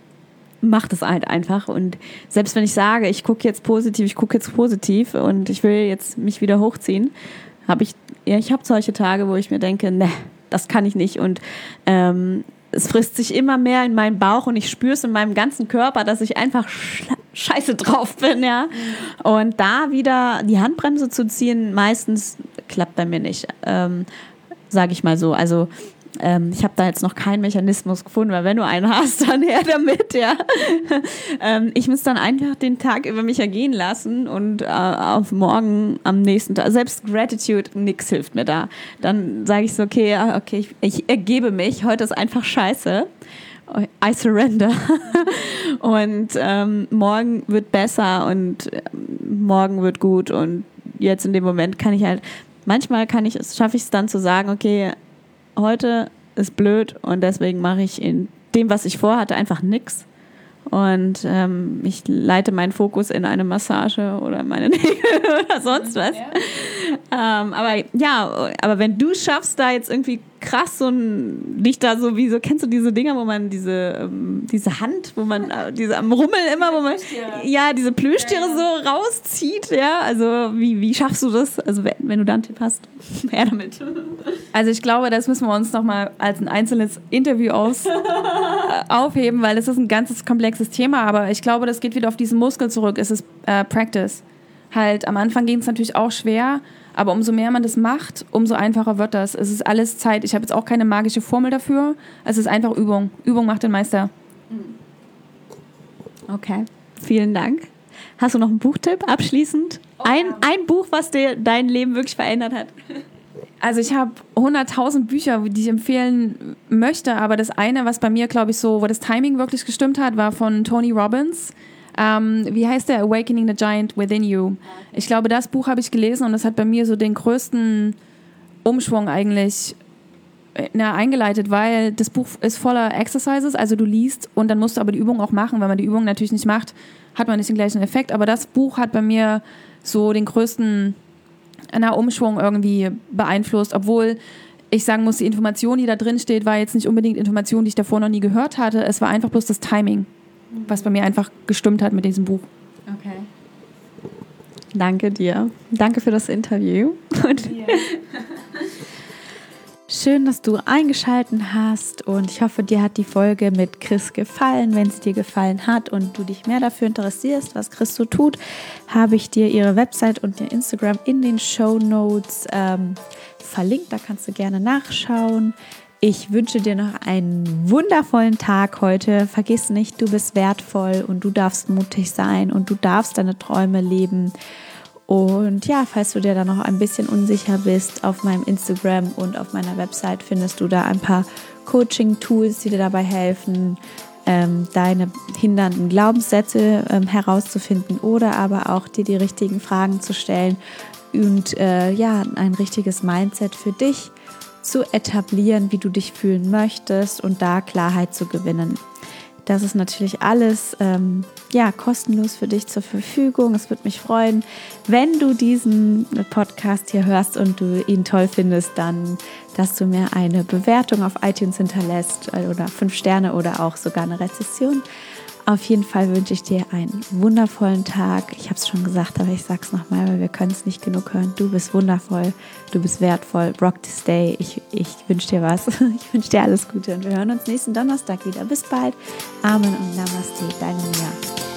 Speaker 1: macht es halt einfach. Und selbst wenn ich sage, ich gucke jetzt positiv, ich gucke jetzt positiv und ich will jetzt mich wieder hochziehen, habe ich, ja, ich habe solche Tage, wo ich mir denke, ne, das kann ich nicht. Und ähm, es frisst sich immer mehr in meinen Bauch und ich spüre es in meinem ganzen Körper, dass ich einfach scheiße drauf bin, ja. Und da wieder die Handbremse zu ziehen, meistens klappt bei mir nicht, ähm, sage ich mal so. Also ähm, ich habe da jetzt noch keinen Mechanismus gefunden, weil wenn du einen hast, dann her damit, ja. ähm, ich muss dann einfach den Tag über mich ergehen lassen und äh, auf morgen am nächsten Tag, selbst Gratitude, nix hilft mir da. Dann sage ich so, okay, okay, ich, ich ergebe mich, heute ist einfach scheiße. I surrender. und ähm, morgen wird besser und ähm, morgen wird gut und jetzt in dem Moment kann ich halt, manchmal kann ich schaffe ich es dann zu sagen, okay, heute ist blöd und deswegen mache ich in dem, was ich vorhatte, einfach nichts. Und ähm, ich leite meinen Fokus in eine Massage oder meine Nägel oder sonst was. Ja. Ähm, aber ja, aber wenn du schaffst, da jetzt irgendwie krass so ein, nicht da so wie so, kennst du diese Dinger, wo man diese, ähm, diese Hand, wo man, äh, diese am Rummel immer, wo man, ja, diese Plüschtiere ja. so rauszieht, ja, also wie, wie schaffst du das? Also wenn, wenn du da einen Tipp hast, her damit.
Speaker 2: Also ich glaube, das müssen wir uns nochmal als ein einzelnes Interview aus, äh, aufheben, weil es ist ein ganzes komplexes Thema, aber ich glaube, das geht wieder auf diesen Muskel zurück, es ist äh, Practice. Halt, am Anfang ging es natürlich auch schwer, aber umso mehr man das macht, umso einfacher wird das. Es ist alles Zeit. Ich habe jetzt auch keine magische Formel dafür. Es ist einfach Übung. Übung macht den Meister.
Speaker 1: Okay, vielen Dank. Hast du noch einen Buchtipp abschließend? Oh, ein, ja. ein Buch, was dir dein Leben wirklich verändert hat?
Speaker 2: Also ich habe 100.000 Bücher, die ich empfehlen möchte, aber das eine, was bei mir, glaube ich, so, wo das Timing wirklich gestimmt hat, war von Tony Robbins. Ähm, wie heißt der? Awakening the Giant Within You. Ich glaube, das Buch habe ich gelesen und das hat bei mir so den größten Umschwung eigentlich äh, na, eingeleitet, weil das Buch ist voller Exercises, also du liest und dann musst du aber die Übung auch machen. Wenn man die Übung natürlich nicht macht, hat man nicht den gleichen Effekt. Aber das Buch hat bei mir so den größten na, Umschwung irgendwie beeinflusst, obwohl ich sagen muss, die Information, die da drin steht, war jetzt nicht unbedingt Information, die ich davor noch nie gehört hatte. Es war einfach bloß das Timing was bei mir einfach gestimmt hat mit diesem Buch.
Speaker 1: Okay. Danke dir. Danke für das Interview. Und Schön, dass du eingeschalten hast und ich hoffe, dir hat die Folge mit Chris gefallen. Wenn sie dir gefallen hat und du dich mehr dafür interessierst, was Chris so tut, habe ich dir ihre Website und ihr Instagram in den Show Notes ähm, verlinkt. Da kannst du gerne nachschauen. Ich wünsche dir noch einen wundervollen Tag heute. Vergiss nicht, du bist wertvoll und du darfst mutig sein und du darfst deine Träume leben. Und ja, falls du dir da noch ein bisschen unsicher bist, auf meinem Instagram und auf meiner Website findest du da ein paar Coaching-Tools, die dir dabei helfen, ähm, deine hindernden Glaubenssätze ähm, herauszufinden oder aber auch dir die richtigen Fragen zu stellen und äh, ja, ein richtiges Mindset für dich zu etablieren, wie du dich fühlen möchtest und da Klarheit zu gewinnen. Das ist natürlich alles ähm, ja, kostenlos für dich zur Verfügung. Es würde mich freuen, wenn du diesen Podcast hier hörst und du ihn toll findest, dann, dass du mir eine Bewertung auf iTunes hinterlässt äh, oder fünf Sterne oder auch sogar eine Rezession. Auf jeden Fall wünsche ich dir einen wundervollen Tag. Ich habe es schon gesagt, aber ich sage es nochmal, weil wir können es nicht genug hören. Du bist wundervoll, du bist wertvoll. Rock this day. Ich, ich wünsche dir was. Ich wünsche dir alles Gute und wir hören uns nächsten Donnerstag wieder. Bis bald. Amen und Namaste. Deine Mia.